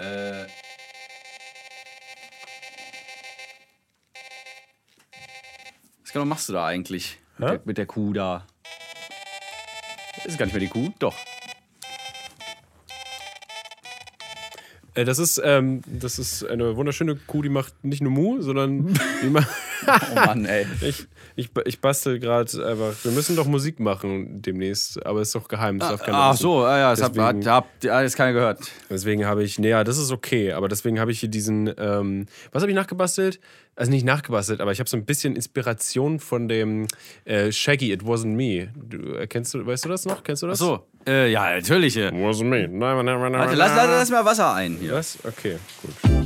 Äh. Was genau machst du da eigentlich? Mit der, mit der Kuh da. Ist gar nicht mehr die Kuh? Doch. Äh, das, ist, ähm, das ist eine wunderschöne Kuh, die macht nicht nur Mu, sondern die macht. Oh Mann, ey. ich, ich, ich bastel gerade einfach. Wir müssen doch Musik machen demnächst, aber ist doch geheim. Das darf keiner Ach wissen. so, ah, ja, das Deswegen- hat, hat jetzt keiner gehört. Deswegen habe ich, naja, das ist okay, aber deswegen habe ich hier diesen, ähm, was habe ich nachgebastelt? Also nicht nachgebastelt, aber ich habe so ein bisschen Inspiration von dem äh, Shaggy, It Wasn't Me. Du, äh, kennst du, weißt du das noch? Kennst du das? Ach so, äh, ja, natürlich. äh. Wasn't Me. Never, never, never, Warte, lass, lass, lass mal Wasser ein hier. Was? Okay, gut.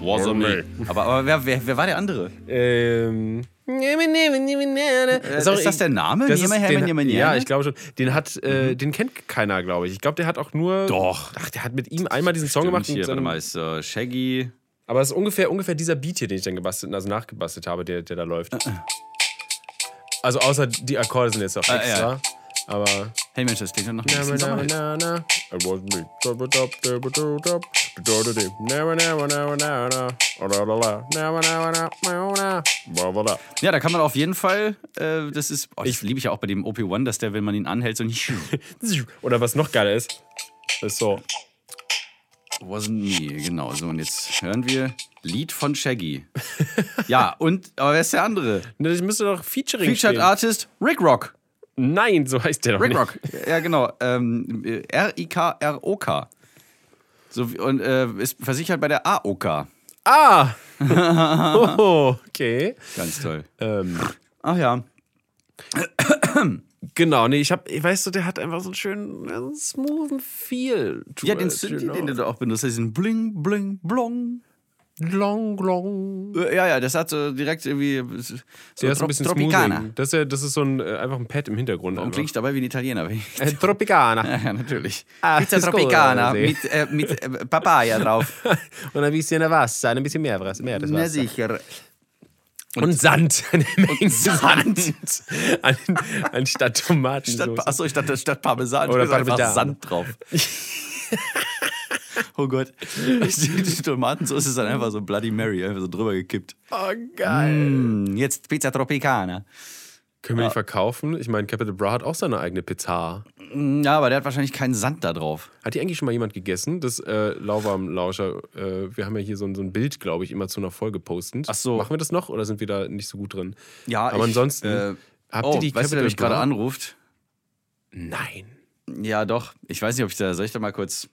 Wasn't me. Aber, aber wer, wer, wer war der andere? Ähm. Ist, auch- ist das der Name? Das ist, den, ja, ich glaube schon. Den hat, äh, den kennt keiner, glaube ich. Ich glaube, der hat auch nur. Doch. Ach, der hat mit ihm einmal diesen Song Stimmt, gemacht. hier, warte mal, ist äh, Shaggy. Aber es ist ungefähr, ungefähr dieser Beat hier, den ich dann gebastelt, also nachgebastelt habe, der, der da läuft. Also außer die Akkorde sind jetzt auch Ah, extra. ja. Aber. Hey Mensch, das klingt doch noch blah, blah. Ja, da kann man auf jeden Fall, äh, das ist, oh, das liebe ich ja auch bei dem OP1, dass der, wenn man ihn anhält, so nicht. Oder was noch geiler ist, ist so. Wasn't me, genau. So, und jetzt hören wir Lied von Shaggy. ja, und, aber wer ist der andere? Das müsste doch Featuring Featured stehen. Artist Rick Rock. Nein, so heißt der doch Rick nicht. Rock. Ja, genau. Ähm, R-I-K-R-O-K. So, und äh, ist versichert bei der AOK. Ah! oh, okay. Ganz toll. Ähm, Ach ja. genau, nee, ich hab, weißt du, der hat einfach so einen schönen, einen smoothen Feel. Ja, den, you den, du auch benutzt, diesen Bling, Bling, Blong. Long, long. Äh, Ja, ja, das hat so direkt irgendwie. So Der ist ein bisschen Tropicana. Das ist, ja, das ist so ein, äh, einfach ein Pad im Hintergrund. Klinge ich dabei wie ein Italiener? Äh, Tropicana. ja, natürlich. Ah, Pizza. Tropicana mit, äh, mit äh, Papaya drauf. Und ein bisschen Wasser, ein bisschen mehr, mehr das Na Wasser. sicher. Und, Sand. Eine Menge Sand. Sand. An, anstatt Tomaten. Statt, achso, ich dachte, statt Parmesan Oder Parmesan. Sand drauf. Oh Gott. Die, die Tomatensauce ist dann einfach so Bloody Mary, einfach so drüber gekippt. Oh, geil. Mm, jetzt Pizza Tropicana. Können wir die verkaufen? Ich meine, Capital Bra hat auch seine eigene Pizza. Mm, Ja, aber der hat wahrscheinlich keinen Sand da drauf. Hat die eigentlich schon mal jemand gegessen? Das äh, Lauwarm-Lauscher, äh, wir haben ja hier so ein, so ein Bild, glaube ich, immer zu einer Folge postend. Ach so. Machen wir das noch oder sind wir da nicht so gut drin? Ja, Aber ich, ansonsten, Äh, habt oh, ihr die weißt du, wer Capital mich gerade anruft? Nein. Ja, doch. Ich weiß nicht, ob ich da. Soll ich da mal kurz.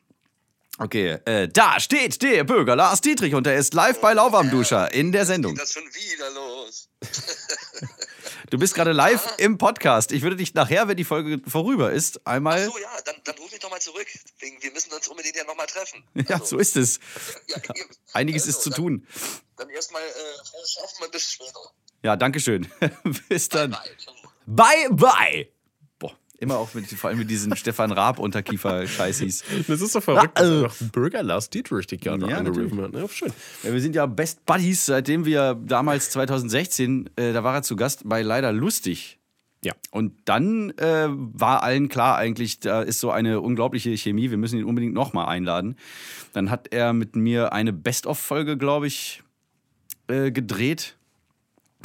Okay, äh, da steht der Bürger Lars Dietrich und er ist live bei Lauwarmduscher in der Sendung. das schon wieder los? Du bist gerade live im Podcast. Ich würde dich nachher, wenn die Folge vorüber ist, einmal. So, ja, dann, dann ruf mich doch mal zurück. Wir müssen uns unbedingt ja nochmal treffen. Ja, so ist es. Ja. Einiges Also, ist zu dann- tun. Dann erstmal äh, frohes Schaffen und bis später. Ja, danke schön. Bis dann. Bye. Bye, bye. Boah, immer auch mit, vor allem mit diesen Stefan Raab Unterkiefer-Scheißis. Das ist doch verrückt, dass äh. noch Bürger Lars Dietrich dich gerade Ja, angerufen hat. Ja, schön. Ja, wir sind ja Best Buddies, seitdem wir damals 2016, äh, da war er zu Gast bei Leider Lustig. Ja. Und dann äh, war allen klar eigentlich, da ist so eine unglaubliche Chemie, wir müssen ihn unbedingt nochmal einladen. Dann hat er mit mir eine Best-of-Folge, glaube ich, äh, gedreht.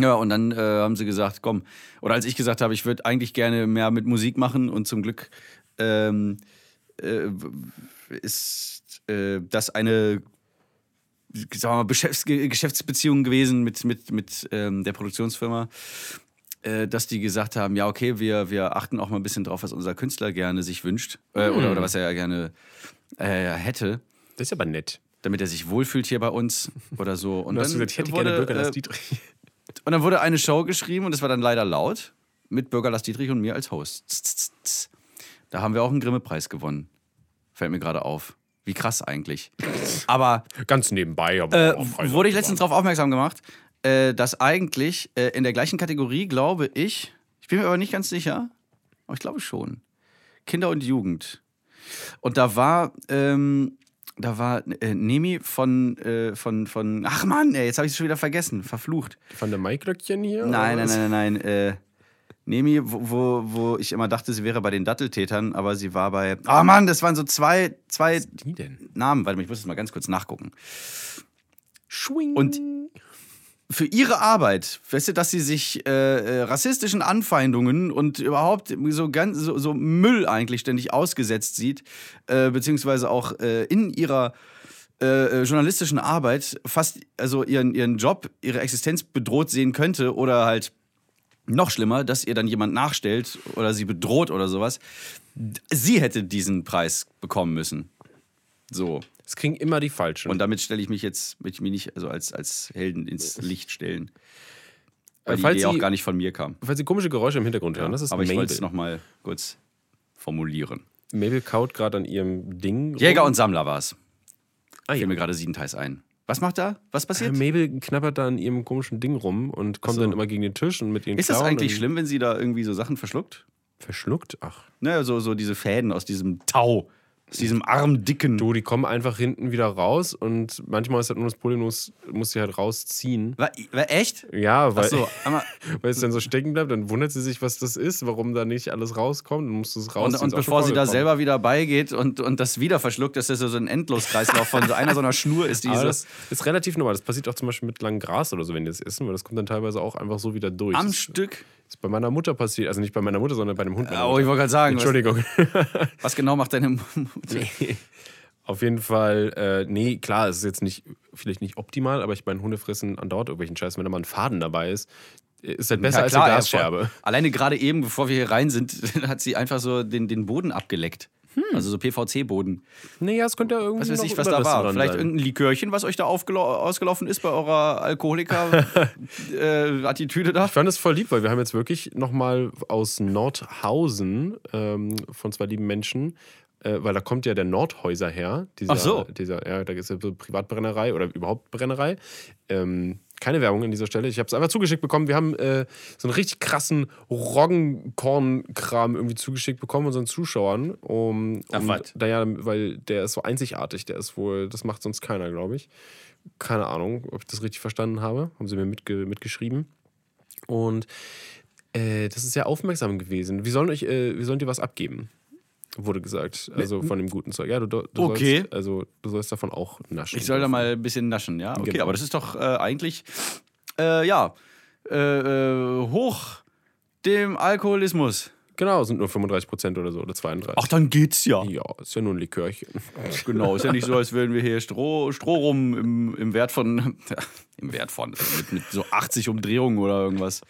Ja, und dann äh, haben sie gesagt, komm, oder als ich gesagt habe, ich würde eigentlich gerne mehr mit Musik machen und zum Glück ähm, äh, ist äh, das eine sagen wir mal, Geschäfts Geschäftsbeziehung gewesen mit, mit, mit ähm, der Produktionsfirma, äh, dass die gesagt haben, ja, okay, wir, wir achten auch mal ein bisschen drauf, was unser Künstler gerne sich wünscht äh, oder, oder was er gerne äh, hätte, Das ist aber nett. damit er sich wohlfühlt hier bei uns oder so. Und Du hast dann gesagt, ich hätte wurde, gerne Bürger Lars äh, Dietrich. Und dann wurde eine Show geschrieben und es war dann leider laut mit Bürger Lars Dietrich und mir als Host. Da haben wir auch einen Grimme-Preis gewonnen. Fällt mir gerade auf. Wie krass eigentlich. Aber Ganz nebenbei. Aber äh, wurde ich letztens darauf aufmerksam gemacht, äh, dass eigentlich äh, in der gleichen Kategorie, glaube ich, ich bin mir aber nicht ganz sicher, aber ich glaube schon, Kinder und Jugend. Und da war, ähm, da war äh, Nemi von, äh, von, von. Ach Mann, ey, jetzt habe ich es schon wieder vergessen. Verflucht. Von der Maiglöckchen hier? Nein, nein, was? nein, nein, nein. Äh, Nemi, wo, wo, wo ich immer dachte, sie wäre bei den Datteltätern, aber sie war bei. Ah Mann, das waren so zwei, zwei Die denn? Namen. Warte mal, ich muss das mal ganz kurz nachgucken. Schwing. Und für ihre Arbeit, weißt du, dass sie sich äh, äh, rassistischen Anfeindungen und überhaupt so ganz so, so Müll eigentlich ständig ausgesetzt sieht, äh, beziehungsweise auch äh, in ihrer äh, äh, journalistischen Arbeit fast also ihren, ihren Job, ihre Existenz bedroht sehen könnte oder halt noch schlimmer, dass ihr dann jemand nachstellt oder sie bedroht oder sowas. Sie hätte diesen Preis bekommen müssen. So. Es kriegen immer die Falschen. Und damit stelle ich mich jetzt, möchte ich mich nicht also als, als Helden ins Licht stellen. Weil die Falls Idee auch gar nicht von mir kam. Falls Sie komische Geräusche im Hintergrund hören, das ist Aber ich wollte es Mabel. nochmal kurz formulieren. Mabel kaut gerade an ihrem Ding. Jäger rum. und Sammler war es. ah, Fiel ja. mir gerade siebenteils ein. Was macht da? Was Äh, passiert? Mabel knabbert da an ihrem komischen Ding rum und kommt so. dann immer gegen den Tisch und mit ihren Ist das Klauen eigentlich und schlimm, wenn sie da irgendwie so Sachen verschluckt? Verschluckt? Ach. Ne, so, so diese Fäden aus diesem Tau, aus diesem armdicken. Du, die kommen einfach hinten wieder raus und manchmal ist halt nur das Problem, du musst, musst sie halt rausziehen. War, war echt? Ja, weil, Achso, einmal. weil es dann so stecken bleibt, dann wundert sie sich, was das ist, warum da nicht alles rauskommt. Dann musst du es rausziehen. Und, und bevor sie da selber wieder beigeht und, und das wieder verschluckt, dass das so ein Endloskreislauf von so einer so einer Schnur ist, die Aber so das ist relativ normal. Das passiert auch zum Beispiel mit langem Gras oder so, wenn die das essen, weil das kommt dann teilweise auch einfach so wieder durch. am das Stück. Ist bei meiner Mutter passiert. Also nicht bei meiner Mutter, sondern bei dem Hund. Oh, ich wollte gerade sagen, was, Entschuldigung. was genau macht deine Mutter? Auf jeden Fall, äh, nee, klar, es ist jetzt nicht, vielleicht nicht optimal, aber ich meine, Hunde fressen andauernd irgendwelchen Scheiß. Wenn da mal ein Faden dabei ist, ist halt besser Ja, als klar, eine ja, Glasscherbe. voll. Alleine gerade eben, bevor wir hier rein sind, hat sie einfach so den, den Boden abgeleckt. Also so PVC-Boden. Nee, ja, es könnte ja irgendwie. Was weiß ich, was da war. Vielleicht sein. irgendein Likörchen, was euch da ausgelaufen ist bei eurer Alkoholiker-Attitüde da. Ich fand es voll lieb, weil wir haben jetzt wirklich nochmal aus Nordhausen ähm, von zwei lieben Menschen, äh, weil da kommt ja der Nordhäuser her. Dieser, Ach so. Dieser, ja, da ist ja so Privatbrennerei oder überhaupt Brennerei. Ähm, keine Werbung an dieser Stelle. Ich habe es einfach zugeschickt bekommen. Wir haben äh, so einen richtig krassen Roggenkorn-Kram irgendwie zugeschickt bekommen unseren Zuschauern. Um, Ach, um, was? da ja, weil der ist so einzigartig. Der ist wohl, das macht sonst keiner, glaube ich. Keine Ahnung, ob ich das richtig verstanden habe. Haben sie mir mitge mitgeschrieben. Und äh, das ist sehr aufmerksam gewesen. Wir sollen euch, äh, wir sollen dir was abgeben, wurde gesagt. Also von dem guten Zeug. Ja, du, du Okay. sollst, also du sollst davon auch naschen. Ich soll da dürfen. mal ein bisschen naschen, ja? Okay, Genau. aber das ist doch äh, eigentlich, äh, ja, äh, äh, hoch dem Alkoholismus. Genau, sind nur 35 Prozent oder so oder 32. Ach, dann geht's ja. ja, ist ja nur ein Likörchen. Genau, ist ja nicht so, als würden wir hier Stroh, Stroh rum im, im Wert von, ja, im Wert von, mit, mit so 80 Umdrehungen oder irgendwas.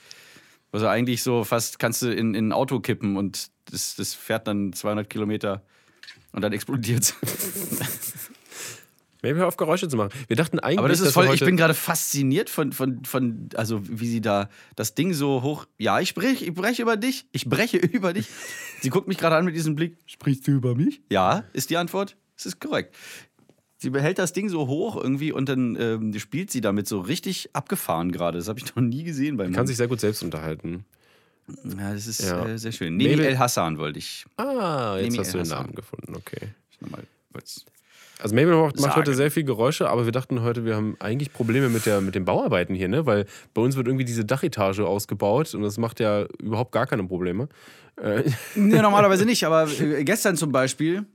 Also eigentlich so fast kannst du in, in ein Auto kippen und das, das fährt dann 200 Kilometer und dann explodiert Maybe hör auf Geräusche zu machen. Wir dachten eigentlich, Aber das ist voll, wir ich bin gerade fasziniert von, von, von, also wie sie da das Ding so hoch, ja, ich spreche ich breche über dich, ich breche über dich. Sie guckt mich gerade an mit diesem Blick, sprichst du über mich? Ja, ist die Antwort, es ist korrekt. Sie behält das Ding so hoch irgendwie und dann ähm, spielt sie damit so richtig abgefahren gerade. Das habe ich noch nie gesehen beim kann sich sehr gut selbst unterhalten. Ja, das ist Ja. äh, sehr schön. Nemi Mabel- El Hassan wollte ich Ah, jetzt Nemi hast du den. Namen gefunden, okay. nochmal kurz. Also Mabel macht, macht heute sehr viel Geräusche, aber wir dachten heute, wir haben eigentlich Probleme mit, der, mit den Bauarbeiten hier, ne? Weil bei uns wird irgendwie diese Dachetage ausgebaut und das macht ja überhaupt gar keine Probleme. Äh, Nee, normalerweise nicht, aber äh, gestern zum Beispiel.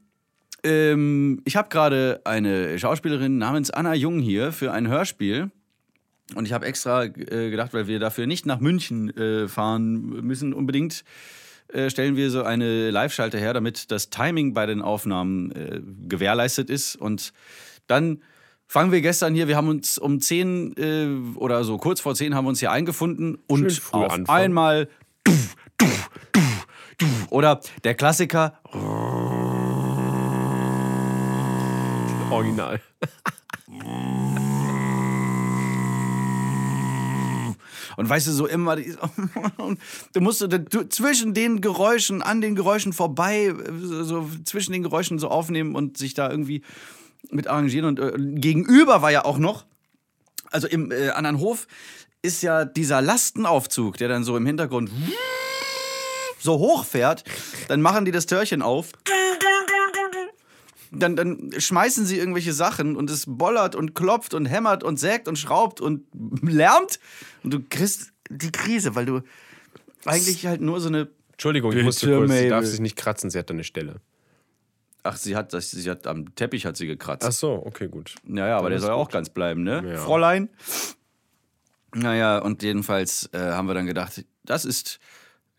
Ähm, ich habe gerade eine Schauspielerin namens Anna Jung hier für ein Hörspiel. Und ich habe extra äh, gedacht, weil wir dafür nicht nach München äh, fahren müssen, unbedingt äh, stellen wir so eine Live-Schalte her, damit das Timing bei den Aufnahmen äh, gewährleistet ist. Und dann fangen wir gestern hier, wir haben uns um 10 äh, oder so kurz vor 10 haben wir uns hier eingefunden und auf anfangen. einmal oder der Klassiker original. Und weißt du, so immer, du musst so, du, zwischen den Geräuschen, an den Geräuschen vorbei, so, so zwischen den Geräuschen so aufnehmen und sich da irgendwie mit arrangieren. Und äh, gegenüber war ja auch noch, also im äh, anderen Hof ist ja dieser Lastenaufzug, der dann so im Hintergrund so hoch fährt. Dann machen die das Türchen auf. Dann, dann schmeißen sie irgendwelche Sachen und es bollert und klopft und hämmert und sägt und schraubt und lärmt und du kriegst die Krise, weil du eigentlich halt nur so eine. Entschuldigung, ich musste kurz. Sie darf sich nicht kratzen, sie hat da eine Stelle. Ach, sie hat, das, sie hat am Teppich hat sie gekratzt. Ach so, okay, gut. Ja, ja, aber der soll ja auch ganz bleiben, ne? Ja. Fräulein. Naja, und jedenfalls äh, haben wir dann gedacht, das ist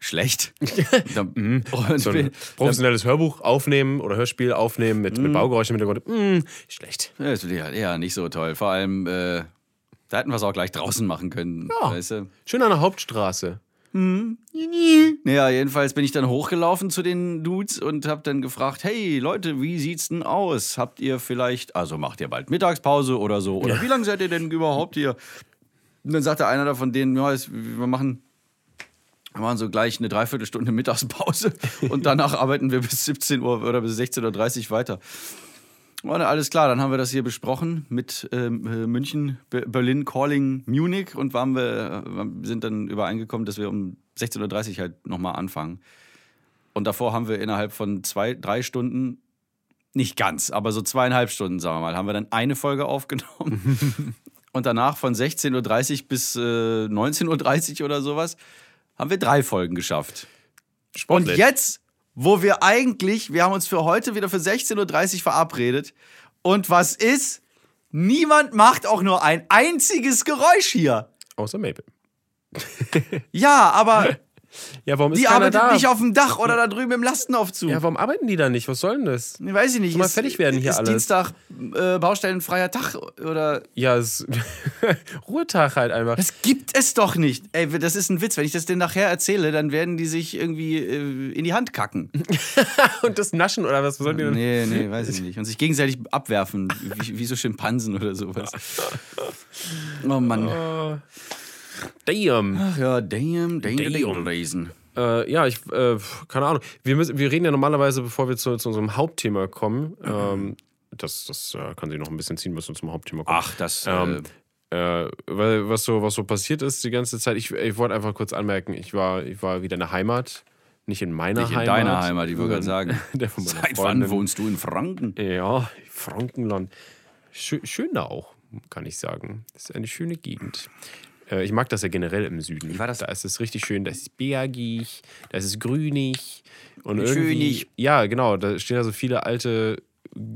schlecht. Dann- und So ein professionelles Hörbuch aufnehmen oder Hörspiel aufnehmen mit, mit Baugeräuschen im Hintergrund. Mm, schlecht. Ja, ja, ja, nicht so toll. Vor allem, äh, da hätten wir es auch gleich draußen machen können. Ja. Weißt du? Schön an der Hauptstraße. Ja, jedenfalls bin ich dann hochgelaufen zu den Dudes und hab dann gefragt, hey Leute, wie sieht's denn aus? Habt ihr vielleicht, also macht ihr bald Mittagspause oder so? Oder wie lange seid ihr denn überhaupt hier? Und dann sagte einer davon denen, ja, wir machen, wir machen so gleich eine Dreiviertelstunde Mittagspause und danach arbeiten wir bis 17 Uhr oder bis 16.30 Uhr weiter. Und alles klar, dann haben wir das hier besprochen mit ähm, äh, München, Be Berlin, Calling, Munich und waren wir, äh, sind dann übereingekommen, dass wir um 16.30 Uhr halt nochmal anfangen. Und davor haben wir innerhalb von zwei, drei Stunden, nicht ganz, aber so zweieinhalb Stunden, sagen wir mal, haben wir dann eine Folge aufgenommen. und danach von 16.30 Uhr bis äh, 19.30 Uhr oder sowas haben wir drei Folgen geschafft. Und Sportlich. jetzt, wo wir eigentlich, wir haben uns für heute wieder für 16.30 Uhr verabredet. Und was ist? Niemand macht auch nur ein einziges Geräusch hier. Außer Mabel. Ja, aber Ja, warum ist die arbeitet da? nicht auf dem Dach oder da drüben im Lastenaufzug. ja, warum arbeiten die da nicht? Was soll denn das? Ich weiß ich nicht. Soll mal ist- fertig werden hier ist alles. Dienstag äh, baustellenfreier Tag oder. Ja, es Ruhetag halt einfach. Das gibt es doch nicht. Ey, das ist ein Witz. Wenn ich das denen nachher erzähle, dann werden die sich irgendwie äh, in die Hand kacken. Und das Naschen oder was? Was sollen die denn? Nee, nee, weiß ich nicht. Und sich gegenseitig abwerfen, wie, wie so Schimpansen oder sowas. Oh Mann. Damn. Ach ja, damn, damn, Damn. damn, lesen. Äh, ja, ich, äh, keine Ahnung. Wir, müssen, wir reden ja normalerweise, bevor wir zu, zu unserem Hauptthema kommen. Ähm, das das äh, kann sich noch ein bisschen ziehen, wir zum Hauptthema kommen. Ach, das. Ähm, äh, weil, was, so, was so passiert ist die ganze Zeit, ich, ich wollte einfach kurz anmerken, ich war, ich war wieder in der Heimat. Nicht in meiner nicht in Heimat. deiner Heimat, ich würde gerade sagen. Seit wann wohnst du in Franken? Ja, Frankenland. Schö schön da auch, kann ich sagen. Das ist eine schöne Gegend. Äh, ich mag das ja generell im Süden. war das- Da ist es richtig schön, da ist es bergig, da ist es grünig. Und Wie irgendwie, schönig. Ja, genau, da stehen da so viele alte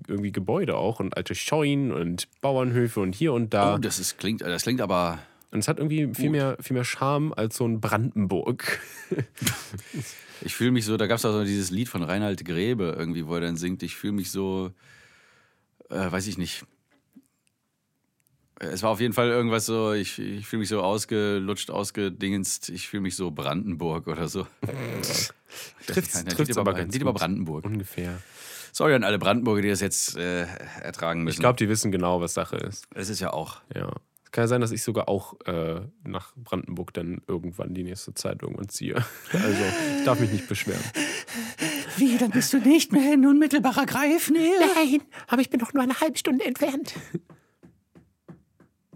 irgendwie Gebäude auch und alte Scheunen und Bauernhöfe und hier und da. Oh, das ist, klingt, das klingt aber. und es hat irgendwie viel mehr, viel mehr Charme als so ein Brandenburg. Ich fühle mich so, da gab es auch so dieses Lied von Reinhard Grebe, irgendwie, wo er dann singt, ich fühle mich so, äh, weiß ich nicht. Es war auf jeden Fall irgendwas so, ich, ich fühle mich so ausgelutscht, ausgedingenst, ich fühle mich so Brandenburg oder so. Keiner. trifft's aber ganz gut. Brandenburg. Ungefähr. Sorry an alle Brandenburger, die das jetzt äh, ertragen müssen. Ich glaube, die wissen genau, was Sache ist. es ist ja auch. Ja. Es kann ja sein, dass ich sogar auch äh, nach Brandenburg dann irgendwann die nächste Zeit irgendwann ziehe. Also, ich darf mich nicht beschweren. Wie, dann bist du nicht mehr in unmittelbarer Greifnähe? Nein, aber ich bin doch nur eine halbe Stunde entfernt.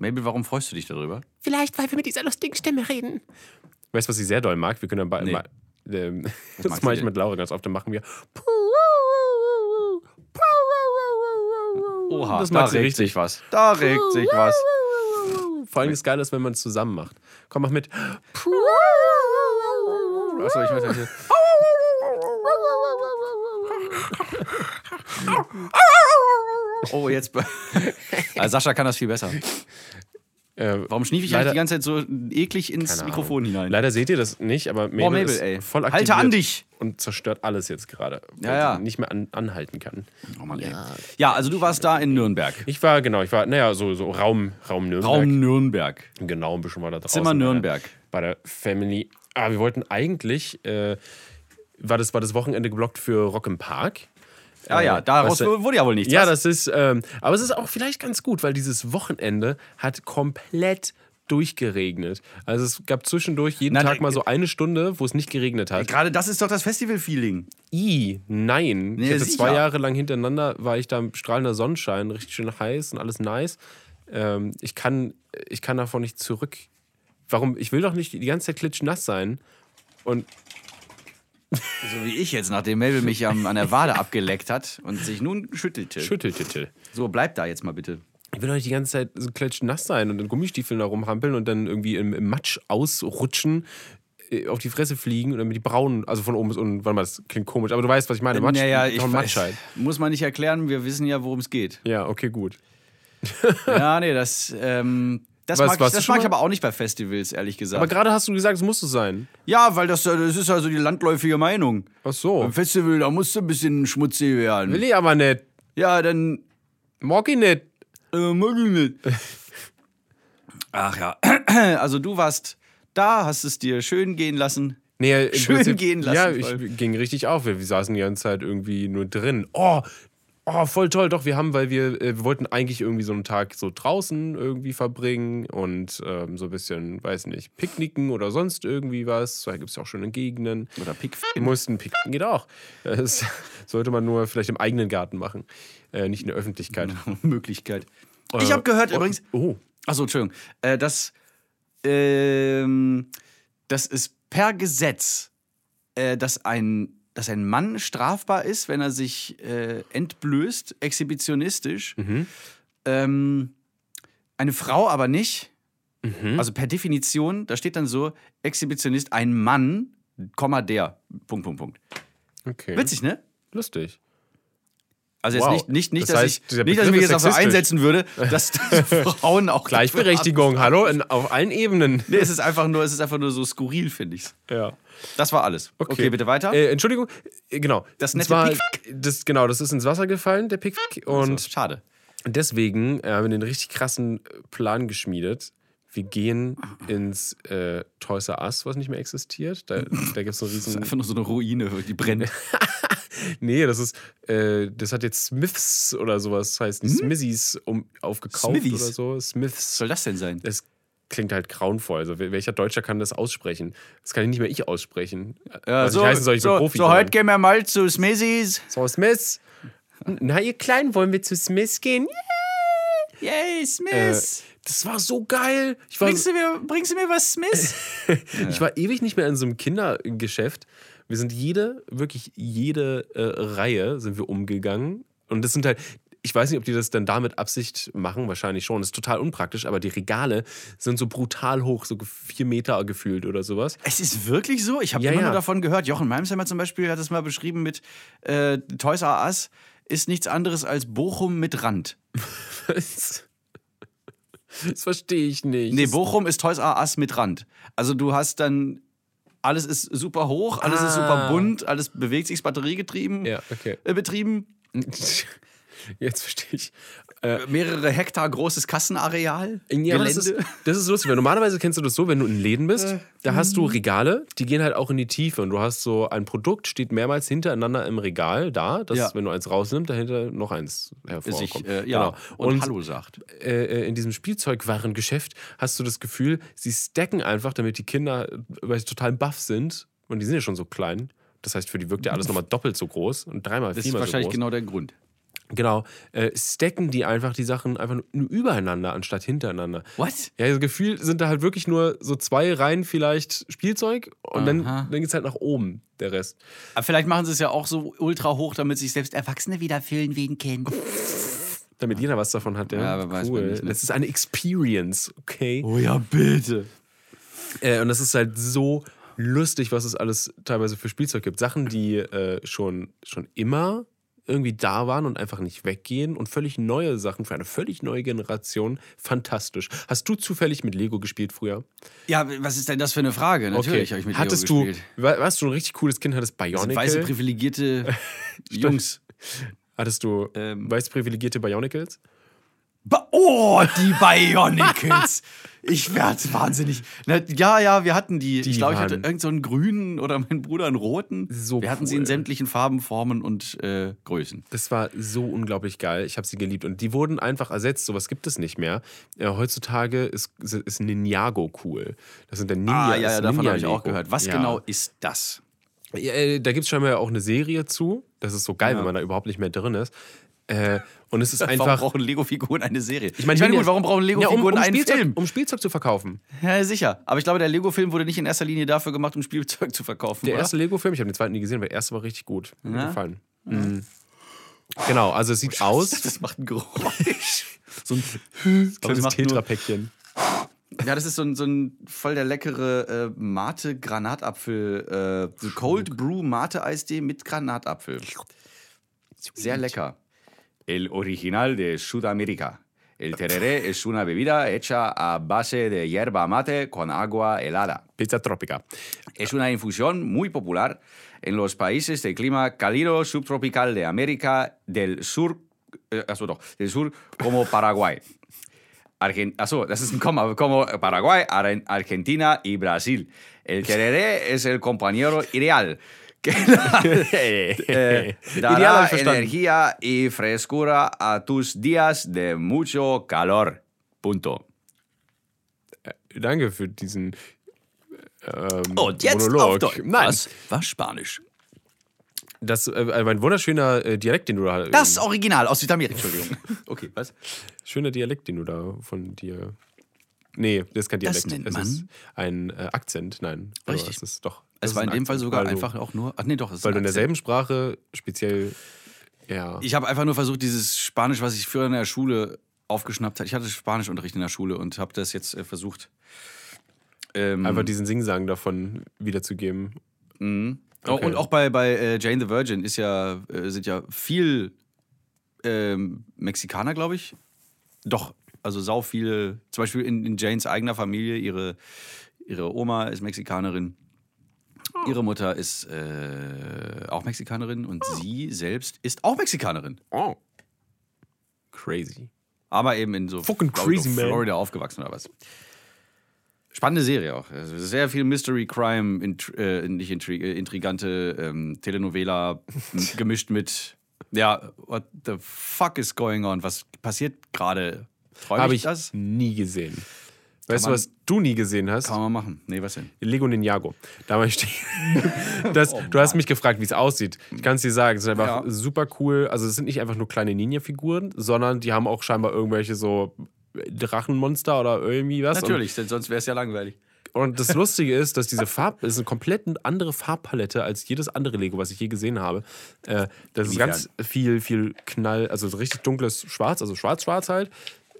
Mabel, warum freust du dich darüber? Vielleicht, weil wir mit dieser lustigen Stimme reden. Weißt du, was ich sehr doll mag? Wir können ja bei, Nee. mal, ähm, das mache ich mit Laura ganz oft. Dann machen wir. Oha, Das da regt richtig. sich was. Da regt sich was. Vor allem das Geile ist, wenn man es zusammen macht. Komm, mach mit. Achso, ich weiß nicht. Oh, jetzt. Also Sascha kann das viel besser. Äh, Warum schniefe ich Leider- eigentlich die ganze Zeit so eklig ins Mikrofon hinein? Leider seht ihr das nicht, aber Mabel, Boah, Mabel, ist ey. voll aktiviert Halte an dich! und zerstört alles jetzt gerade. weil Ja, ja. sie Nicht mehr an, anhalten kann. Oh Mann, ey. Ja, also du warst da in Nürnberg. Ich war, genau, ich war, naja, so, so Raum, Raum Nürnberg. Raum Nürnberg. Genau, ein bisschen mal da draußen. Zimmer bei der- Nürnberg. Bei der Family. Ah, wir wollten eigentlich, äh, war, das, war das Wochenende geblockt für Rock im Park. Ah ja, Äh, daraus was- wurde ja wohl nichts. Ja, was? das ist, ähm, aber es ist auch vielleicht ganz gut, weil dieses Wochenende hat komplett durchgeregnet. Also es gab zwischendurch jeden Na, Tag mal so eine Stunde, wo es nicht geregnet hat. Gerade das ist doch das Festival-Feeling. I, nein. Nee, ich hatte zwei Jahre lang hintereinander, war ich da im strahlender Sonnenschein, richtig schön heiß und alles nice. Ähm, ich, kann, ich kann davon nicht zurück. Warum? Ich will doch nicht die ganze Zeit klitschnass sein. Und So wie ich jetzt, nachdem Mabel mich am, an der Wade abgeleckt hat und sich nun schüttelte. Schütteltitel. so, bleib da jetzt mal bitte. Ich will doch nicht die ganze Zeit so klatschnass sein und in Gummistiefeln da rumhampeln und dann irgendwie im, im Matsch ausrutschen, äh, auf die Fresse fliegen und dann mit die braunen, also von oben bis unten, warte mal, das klingt komisch, aber du weißt, was ich meine. Matsch, naja, ich Matsch halt. muss man nicht erklären, wir wissen ja, worum es geht. Ja, okay, gut. ja, nee, das, ähm, das Was- mag, ich, warst du das mag ich aber auch nicht bei Festivals, ehrlich gesagt. Aber gerade hast du gesagt, es muss so sein. ja, weil das, äh, das ist also die landläufige Meinung. Ach so. Beim Festival, da musst du ein bisschen schmutzig werden. Will ich aber nicht. Ja, dann Mag ich nicht. Äh, mag ich nicht. Ach ja. Also du warst da, hast es dir schön gehen lassen. Nee, Schön Prinzip- gehen lassen, Ja, voll. ich ging richtig auf. Wir, wir saßen die ganze Zeit irgendwie nur drin. Oh, oh, voll toll. Doch, wir haben, weil wir, äh, wir wollten eigentlich irgendwie so einen Tag so draußen irgendwie verbringen und ähm, so ein bisschen, weiß nicht, picknicken oder sonst irgendwie was. Da gibt es ja auch schöne Gegenden. Oder Pick. Wir mussten picknicken, geht auch. Das sollte man nur vielleicht im eigenen Garten machen, äh, nicht in der Öffentlichkeit. Möglichkeit. Ich Äh, habe gehört oh, übrigens. Oh, Achso, Entschuldigung. Äh, dass, ähm, dass es per Gesetz, äh, dass, ein, dass ein Mann strafbar ist, wenn er sich äh, entblößt, exhibitionistisch. Mhm. Ähm, eine Frau aber nicht. Mhm. Also per Definition, da steht dann so: Exhibitionist, ein Mann, Komma der. Punkt, Punkt, Punkt. okay. Witzig, ne? Lustig. Also jetzt Wow. nicht, nicht, nicht, Das dass, heißt, ich, nicht dass ich mich jetzt dafür einsetzen würde, dass, dass Frauen auch Gleichberechtigung, hallo, in, auf allen Ebenen. Nee, es ist einfach nur, es ist einfach nur so skurril, finde ich's. Ja. Das war alles. Okay, bitte weiter. Äh, Entschuldigung, äh, genau. Das nette zwar, das, Genau, das ist ins Wasser gefallen, der Pickfick. Und Also, schade. deswegen äh, haben wir den richtig krassen äh, Plan geschmiedet. Wir gehen ins äh, Toys R Us, was nicht mehr existiert. Da, da gibt es einen Das ist riesen. einfach nur so eine Ruine, die brennt. Nee, das ist. Äh, das hat jetzt Smiths oder sowas, heißt die Smithies um, aufgekauft Smithies? oder so. Was Smiths. soll das denn sein? Das klingt halt grauenvoll. Also, wel- welcher Deutscher kann das aussprechen? Das kann nicht mehr ich aussprechen. Was nicht heißen soll, ich bin so, Profi. so heute gehen wir mal zu Smithies. So, Smiths. Na, ihr Kleinen, wollen wir zu Smiths gehen? Yay, Äh, Smiths. das war so geil. Ich war, bringst, du mir, bringst du mir was, Smiths? ich war ewig nicht mehr in so einem Kindergeschäft. Wir sind jede, wirklich jede äh, Reihe sind wir umgegangen. Und das sind halt, ich weiß nicht, ob die das dann da mit Absicht machen, wahrscheinlich schon. Das ist total unpraktisch, aber die Regale sind so brutal hoch, so vier Meter gefühlt oder sowas. es ist wirklich so. Ich habe Ja, immer ja. nur davon gehört. Jochen Malmsheimer zum Beispiel hat es mal beschrieben mit äh, Toys R Us ist nichts anderes als Bochum mit Rand. Das, das verstehe ich nicht. Nee, Das- Bochum ist Toys R Us mit Rand. Also du hast dann, alles ist super hoch, alles ist super Ah. bunt, alles bewegt sich, ist batteriegetrieben, Ja, okay. äh, betrieben. Jetzt verstehe ich. Mehrere Hektar großes Kassenareal, Ja, das ist, das ist lustig, weil normalerweise kennst du das so, wenn du in Läden bist, da hast du Regale, die gehen halt auch in die Tiefe und du hast so ein Produkt, steht mehrmals hintereinander im Regal da, dass Ja. wenn du eins rausnimmst, dahinter noch eins sich, hervorkommt. äh, ja, Genau. und, Hallo sagt. äh, äh, in diesem Spielzeugwarengeschäft hast du das Gefühl, sie stacken einfach, damit die Kinder äh, weil sie total baff sind und die sind ja schon so klein. Das heißt, für die wirkt ja alles nochmal doppelt so groß und dreimal, Das ist viermal so wahrscheinlich groß. genau der Grund. Genau, äh, stacken die einfach die Sachen einfach nur übereinander anstatt hintereinander. What? Ja, das Gefühl sind da halt wirklich nur so zwei Reihen vielleicht Spielzeug und dann, Aha. dann geht es halt nach oben, der Rest. Aber vielleicht machen sie es ja auch so ultra hoch, damit sich selbst Erwachsene wieder fühlen wie ein Kind. Damit jeder was davon hat, ja. Ja, aber weiß cool. nicht, ne? Das ist eine Experience, okay? Oh ja, bitte. Äh, und das ist halt so lustig, was es alles teilweise für Spielzeug gibt. Sachen, die äh, schon, schon immer irgendwie da waren und einfach nicht weggehen und völlig neue Sachen für eine völlig neue Generation. Fantastisch. Hast du zufällig mit Lego gespielt früher? Ja, was ist denn das für eine Frage? Natürlich habe ich mit Hattest Lego du, gespielt. wa- warst du ein richtig cooles Kind, hattest Das Bionicle? weiße privilegierte Jungs. hattest du Ähm. weiß privilegierte Bionicles? Oh, die Bionicles. ich werde wahnsinnig. Na, ja, ja, wir hatten die. Die ich glaube, ich hatte irgendeinen so einen grünen oder mein Bruder einen roten. So wir hatten sie cool. in sämtlichen Farben, Formen und äh, Größen. Das war so unglaublich geil. Ich habe sie geliebt. Und die wurden einfach ersetzt. Sowas gibt es nicht mehr. Äh, heutzutage ist, ist Ninjago cool. Das sind der Ninja. ah, ja, ja, davon habe ich auch gehört. Was Ja. genau ist das? Ja, äh, da gibt es scheinbar auch eine Serie zu. Das ist so geil, Ja. wenn man da überhaupt nicht mehr drin ist. Äh, und es ist Warum einfach. brauchen Lego-Figuren eine Serie? Ich meine, meine, die- gut, warum brauchen Ja, um, Lego-Figuren um, einen Spielzeug, Film? um Spielzeug zu verkaufen. Ja, sicher. Aber ich glaube, der Lego-Film wurde nicht in erster Linie dafür gemacht, um Spielzeug zu verkaufen. Der oder? erste Lego-Film, ich habe den zweiten nie gesehen, aber der erste war richtig gut. Hat mir Ja? gefallen. Mhm. Genau, also es sieht aus. Das macht ein Geräusch. so ein Kleines Tetrapäckchen. Ja, das ist so ein, so ein voll der leckere äh, Mate Granatapfel, äh, Cold Brew Mate Eisdee mit Granatapfel. Sehr lecker. El original de Sudamérica. El tereré es una bebida hecha a base de yerba mate con agua helada. Pizza Tropica. Es una infusión muy popular en los países de clima cálido subtropical de América del Sur, doch, del Sur como Paraguay. Argen achso, das ist ein Komma, como Paraguay, Ar- Argentina y Brasil. El tereré es el compañero ideal. Que eh, Ideal dará energía y frescura a tus días de mucho calor. Punto. Danke für diesen ähm, Und jetzt Monolog. auf Deutsch. Nein, Was war Spanisch? das äh, ein wunderschöner äh, Dialekt, den du da Das Original aus Südamerika. Entschuldigung. Okay, was? schöner Dialekt, den du da von dir. Nee, das ist kein Dialekt. nennt es man- ist ein äh, Akzent. Nein, Richtig. Es ist doch. Es war in dem Fall sogar du- einfach auch nur. Ach nee, doch. Weil du in derselben Sprache speziell. Ja. Ich habe einfach nur versucht, dieses Spanisch, was ich früher in der Schule aufgeschnappt habe. Ich hatte Spanischunterricht in der Schule und habe das jetzt äh, versucht. Ähm, einfach diesen Singsang davon wiederzugeben. Mhm. Okay. Und auch bei, bei äh, Jane the Virgin ist ja, äh, sind ja viel ähm, Mexikaner, glaube ich. Doch, also sau viele. Zum Beispiel in, in Janes eigener Familie. Ihre, ihre Oma ist Mexikanerin. Ihre Mutter ist äh, auch Mexikanerin und sie selbst ist auch Mexikanerin. Oh. Crazy. Aber eben in so Fucking crazy, man. Florida aufgewachsen oder was. Spannende Serie auch. Also sehr viel Mystery Crime, int äh, nicht intri äh, intrigante ähm, Telenovela gemischt mit ja, what the fuck is going on? Was passiert gerade? Träume Habe ich ich das? nie gesehen. Weißt du, was du nie gesehen hast? Kann man machen. Nee, was denn? Lego Ninjago. Da mal stehen. Das, du hast mich gefragt, wie es aussieht. Ich kann es dir sagen, es ist einfach Ja. super cool. Also es sind nicht einfach nur kleine Ninja-Figuren, sondern die haben auch scheinbar irgendwelche so Drachenmonster oder irgendwie was. Natürlich, denn sonst wäre es ja langweilig. Und, das Lustige ist, dass diese Farb ist eine komplett andere Farbpalette als jedes andere Lego, was ich je gesehen habe. Äh, das ist ganz viel, viel Knall, also so richtig dunkles Schwarz, also schwarz-schwarz halt.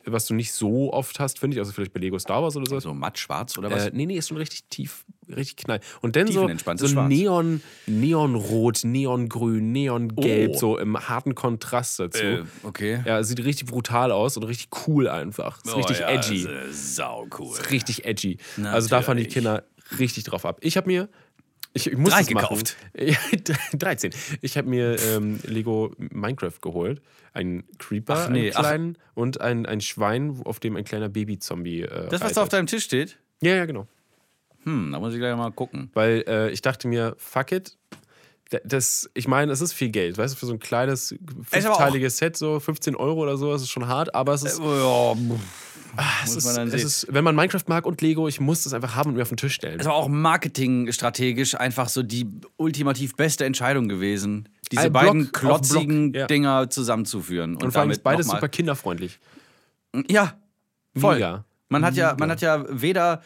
Was du nicht so oft hast, finde ich. Also vielleicht bei Lego Star Wars oder so. So matt schwarz oder was? Äh, nee, nee, ist schon richtig tief, richtig knall. Und dann so, so Schwarz. Neon, Neonrot, Neongrün, Neongelb, Oh. so im harten Kontrast dazu. Äh, okay. Ja, sieht richtig brutal aus und richtig cool einfach. Ist richtig Oh ja, edgy. ist, äh, sau cool. Ist richtig edgy. Also da fahren die Natürlich. Kinder richtig drauf ab. Ich habe mir ich, ich muss Drei gekauft. Ja, 13. Ich habe mir ähm, Lego Minecraft geholt. Ein Creeper, Ach nee, einen ach. kleinen und ein, ein Schwein, auf dem ein kleiner Baby-Zombie äh, Das, was reitet. da auf deinem Tisch steht? Ja, ja, genau. Hm, da muss ich gleich mal gucken. Weil äh, ich dachte mir, fuck it. Da- Das, ich meine, es ist viel Geld, weißt du, für so ein kleines, fünfteiliges Set, so 15 Euro oder so, das ist schon hart, aber es ist, Ja, es muss ist, man dann es sehen. ist wenn man Minecraft mag und Lego, ich muss das einfach haben und mir auf den Tisch stellen. Es war auch marketingstrategisch einfach so die ultimativ beste Entscheidung gewesen, diese Ein Block beiden auf klotzigen Block, ja. Dinger zusammenzuführen. und vor allem ist beides super kinderfreundlich. Ja, voll. Mega. Man hat ja, man hat ja weder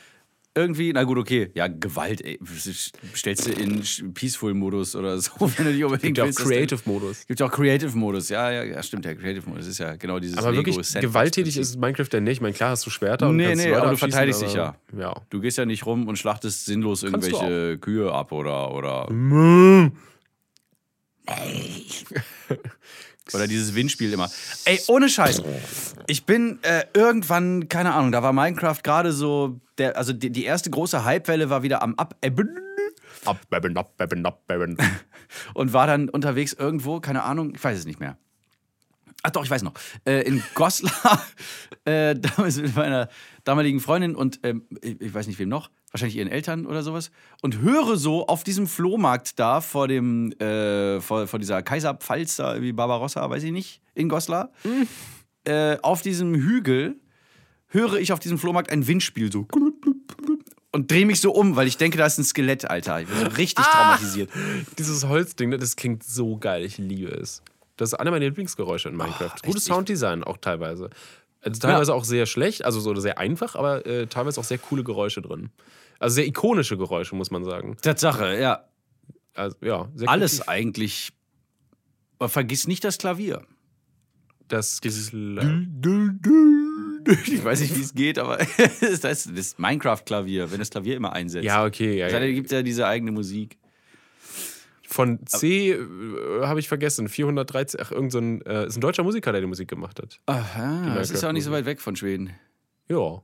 irgendwie, na gut, okay, ja, Gewalt, ey, stellst du in Peaceful-Modus oder so, wenn du nicht unbedingt Gibt ja auch willst. du- Creative-Modus. Gibt ja auch Creative-Modus, ja, ja, ja, stimmt, ja, Creative-Modus ist ja genau dieses Aber wirklich gewalttätig ist Minecraft ja nicht. Ich meine, klar hast du Schwerter und Nee, kannst nee, Leute aber du verteidigst dich aber- Ja. Du gehst ja nicht rum und schlachtest sinnlos Kannst irgendwelche Kühe ab oder, oder, oder dieses Windspiel immer. Ey, ohne Scheiß. Ich bin äh, irgendwann, keine Ahnung, da war Minecraft gerade so, der, also die, die erste große Hypewelle war wieder am Abebben Abbeben, abbeben, abbeben. und war dann unterwegs irgendwo, keine Ahnung, ich weiß es nicht mehr. Ach doch, ich weiß noch. Äh, in Goslar, äh, damals mit meiner damaligen Freundin und ähm, ich weiß nicht wem noch, wahrscheinlich ihren Eltern oder sowas. Und höre so auf diesem Flohmarkt da vor dem, äh, vor, vor dieser Kaiserpfalz da, wie Barbarossa, weiß ich nicht, in Goslar. Äh, auf diesem Hügel höre ich auf diesem Flohmarkt ein Windspiel so. Und drehe mich so um, weil ich denke, da ist ein Skelett, Alter. Ich bin so richtig traumatisiert. Dieses Holzding, ne, das klingt so geil. Ich liebe es. Das ist einer meiner Lieblingsgeräusche in Minecraft. echt? Gutes Sounddesign auch teilweise. Also teilweise auch sehr schlecht, also so sehr einfach, aber äh, teilweise auch sehr coole Geräusche drin. Also sehr ikonische Geräusche, muss man sagen. Tatsache, ja. Also, ja, sehr Alles kreativ. eigentlich. Aber vergiss nicht das Klavier. Das Kla- Ich weiß nicht, wie es geht, aber das ist das Minecraft-Klavier, wenn das Klavier immer einsetzt. Ja, okay. Ja, Da ja. gibt es ja diese eigene Musik. Von C äh, habe ich vergessen. 413, ach, irgend so ein, äh, ist ein deutscher Musiker, der die Musik gemacht hat. Aha, das ist ja auch nicht so weit weg von Schweden. Ja.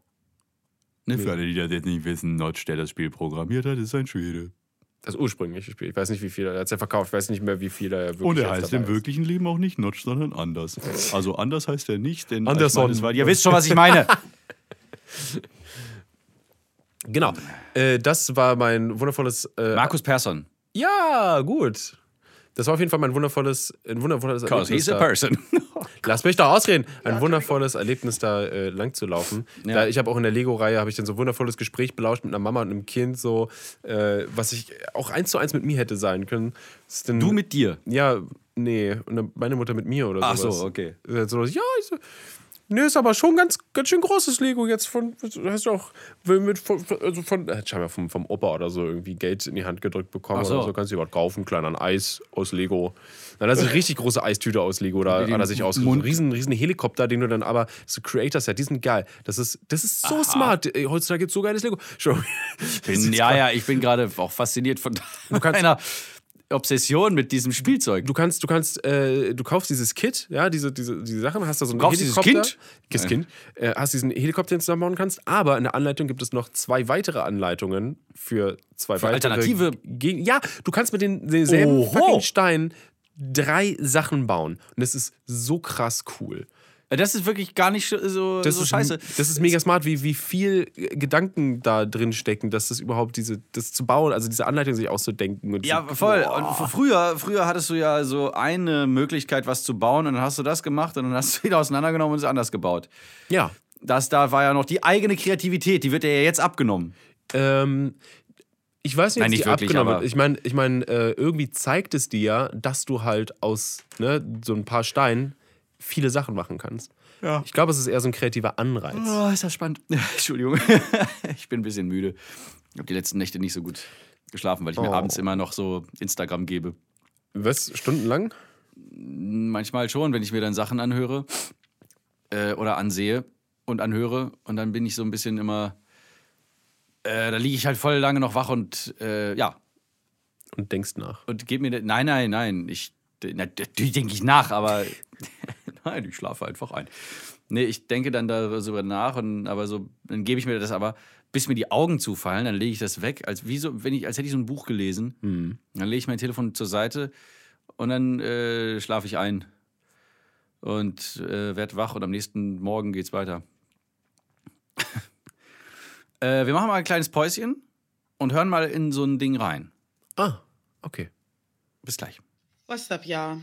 Ne, für alle, die das jetzt nicht wissen, Notch, der das Spiel programmiert hat, ist ein Schwede. Das ursprüngliche Spiel. Ich weiß nicht, wie viel er hat ja verkauft. Ich weiß nicht mehr, wie viel er wirklich Und er heißt dabei im ist. wirklichen Leben auch nicht Notch, sondern anders. Also anders heißt er nicht, denn Anderson. das war, ihr wisst schon, was ich meine. Genau. Äh, das war mein wundervolles. Äh, Markus Persson. Ja, gut. Das war auf jeden Fall mein wundervolles, ein wundervolles Because Erlebnis. he's a person. Lass mich doch ausreden. Ein wundervolles Erlebnis, da äh, lang zu laufen. Ja. Da, ich habe auch in der Lego-Reihe habe ich dann so ein wundervolles Gespräch belauscht mit einer Mama und einem Kind, so äh, was ich auch eins zu eins mit mir hätte sein können. Dann, du mit dir. Ja, nee. Und meine Mutter mit mir oder Ach so, sowas. okay. Äh, So, ja, ich so, nee, ist aber schon ganz, ganz schön großes Lego jetzt von, hast du auch mit, von, also von, äh, scheinbar vom, vom Opa oder so irgendwie Geld in die Hand gedrückt bekommen so. oder so, kannst du dir was kaufen, kleiner Eis aus Lego. Dann hast du eine richtig große Eistüte aus Lego, da dem hat er sich aus Mund- riesen, riesen Helikopter, den du dann aber, so Creator Set, die sind geil. Das ist, das ist so smart. Ey, Heutzutage gibt es so geiles Lego. Bin, ja, ja, ich bin gerade auch fasziniert von kannst- einer Obsession mit diesem Spielzeug. Du kannst, du kannst, äh, du kaufst dieses Kit, ja, diese, diese, diese Sachen, hast da so ein kaufst dieses Helikopter. Kind? Das Kind. Äh, hast diesen Helikopter, den du zusammenbauen kannst, aber in der Anleitung gibt es noch zwei weitere Anleitungen für zwei Für weitere. alternative- Geg ja, du kannst mit den, denselben Oho. fucking Steinen drei Sachen bauen. Und das ist so krass cool. Das ist wirklich gar nicht so, Das, so ist, scheiße. das ist mega smart, wie, wie viel Gedanken da drin stecken, dass das überhaupt diese, das zu bauen, also diese Anleitung sich auszudenken. Und Ja, zu, voll. Und f- früher, früher hattest du ja so eine Möglichkeit, was zu bauen, und dann hast du das gemacht und dann hast du wieder auseinandergenommen und es anders gebaut. Ja. Das da war ja noch die eigene Kreativität, die wird dir ja jetzt abgenommen. Ähm, ich weiß nicht, Nein, nicht wirklich, abgenommen aber-. Ich meine, ich mein, äh, irgendwie zeigt es dir ja, dass du halt aus ne, so ein paar Steinen viele Sachen machen kannst. Ja. Ich glaube, es ist eher so ein kreativer Anreiz. Oh, ist das spannend. Entschuldigung. ich bin ein bisschen müde. Ich habe die letzten Nächte nicht so gut geschlafen, weil ich mir Oh. abends immer noch so Instagram gebe. Was? Stundenlang? Manchmal schon, wenn ich mir dann Sachen anhöre äh, oder ansehe und anhöre und dann bin ich so ein bisschen immer, äh, da liege ich halt voll lange noch wach und äh, ja, Und denkst nach. und gebe mir, nein, nein, nein, ich, na, natürlich denke ich nach, aber nein, ich schlafe einfach ein. Nee, ich denke dann darüber nach und aber so, dann gebe ich mir das aber, bis mir die Augen zufallen, dann lege ich das weg, als, wie so, wenn ich, als hätte ich so ein Buch gelesen. Dann lege ich mein Telefon zur Seite und dann äh, schlafe ich ein und äh, werde wach und am nächsten Morgen geht's weiter. äh, wir machen mal ein kleines Päuschen und hören mal in so ein Ding rein. Ah, okay. Bis gleich. What's up, y'all?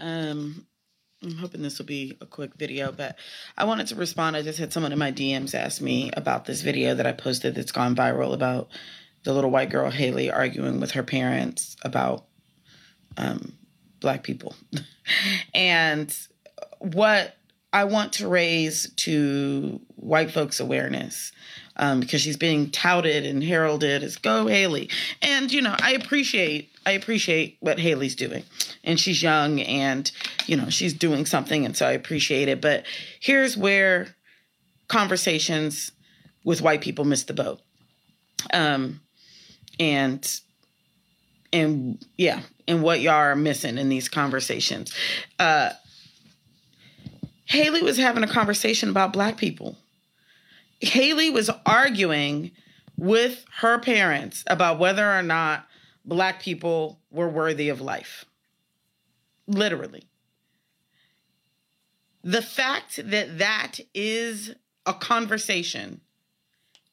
Um, I'm hoping this will be a quick video, but I wanted to respond. I just had someone in my DMs ask me about this video that I posted that's gone viral about the little white girl Haley arguing with her parents about um, black people. and what I want to raise to white folks' awareness um, because she's being touted and heralded as "Go Haley," and you know I appreciate I appreciate what Haley's doing, and she's young and you know she's doing something, and so I appreciate it. But here's where conversations with white people miss the boat, um, and and yeah, and what y'all are missing in these conversations. Uh, Haley was having a conversation about black people. Haley was arguing with her parents about whether or not black people were worthy of life. Literally. The fact that that is a conversation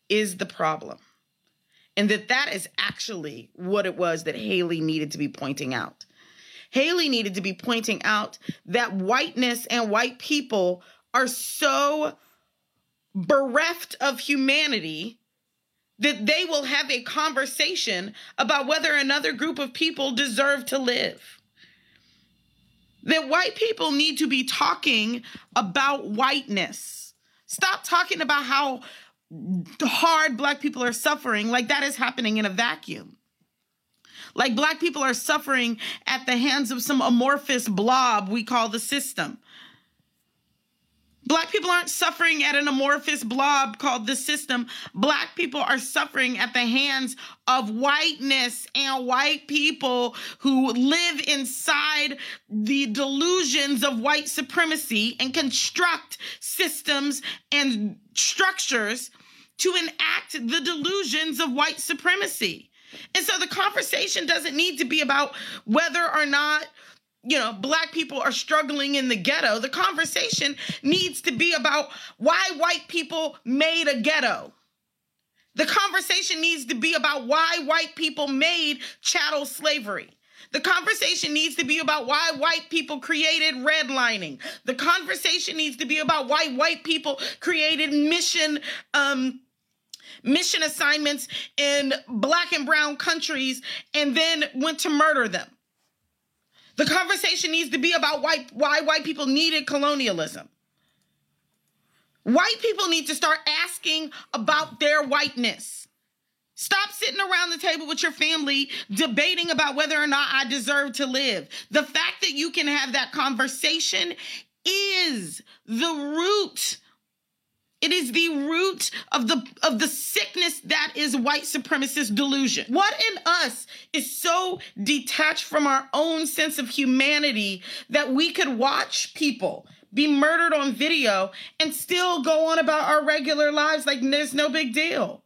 is the problem. And that that is actually what it was that Haley needed to be pointing out. Haley needed to be pointing out that whiteness and white people are so bereft of humanity that they will have a conversation about whether another group of people deserve to live. that white people need to be talking about whiteness. Stop talking about how hard black people are suffering like that is happening in a vacuum. Like black people are suffering at the hands of some amorphous blob we call the system. Black people aren't suffering at an amorphous blob called the system. Black people are suffering at the hands of whiteness and white people who live inside the delusions of white supremacy and construct systems and structures to enact the delusions of white supremacy. And so the conversation doesn't need to be about whether or not you know, black people are struggling in the ghetto. The conversation needs to be about why white people made a ghetto. The conversation needs to be about why white people made chattel slavery. The conversation needs to be about why white people created redlining. The conversation needs to be about why white people created mission um, mission assignments in black and brown countries and then went to murder them. The conversation needs to be about why white people needed colonialism. White people need to start asking about their whiteness. Stop sitting around the table with your family debating about whether or not I deserve to live. The fact that you can have that conversation is the root it is the root of the of the sickness that is white supremacist delusion. What in us is so detached from our own sense of humanity that we could watch people be murdered on video and still go on about our regular lives like there's no big deal?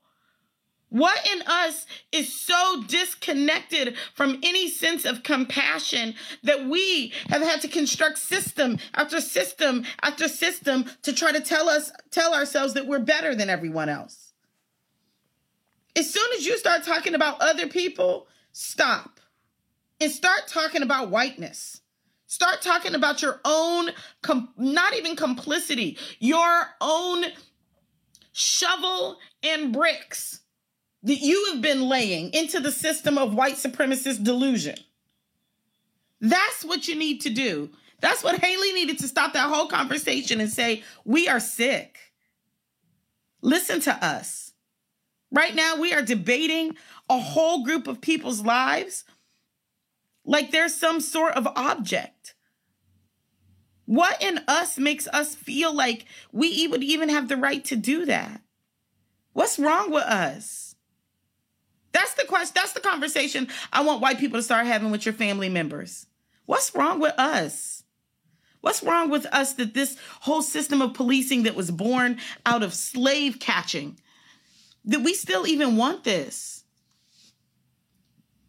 What in us is so disconnected from any sense of compassion that we have had to construct system after system after system to try to tell us tell ourselves that we're better than everyone else. As soon as you start talking about other people, stop and start talking about whiteness. Start talking about your own com- not even complicity, your own shovel and bricks that you have been laying into the system of white supremacist delusion. That's what you need to do. That's what Haley needed to stop that whole conversation and say, We are sick. Listen to us. Right now, we are debating a whole group of people's lives like there's some sort of object. What in us makes us feel like we would even have the right to do that? What's wrong with us? That's the question. That's the conversation I want white people to start having with your family members. What's wrong with us? What's wrong with us that this whole system of policing that was born out of slave catching, that we still even want this?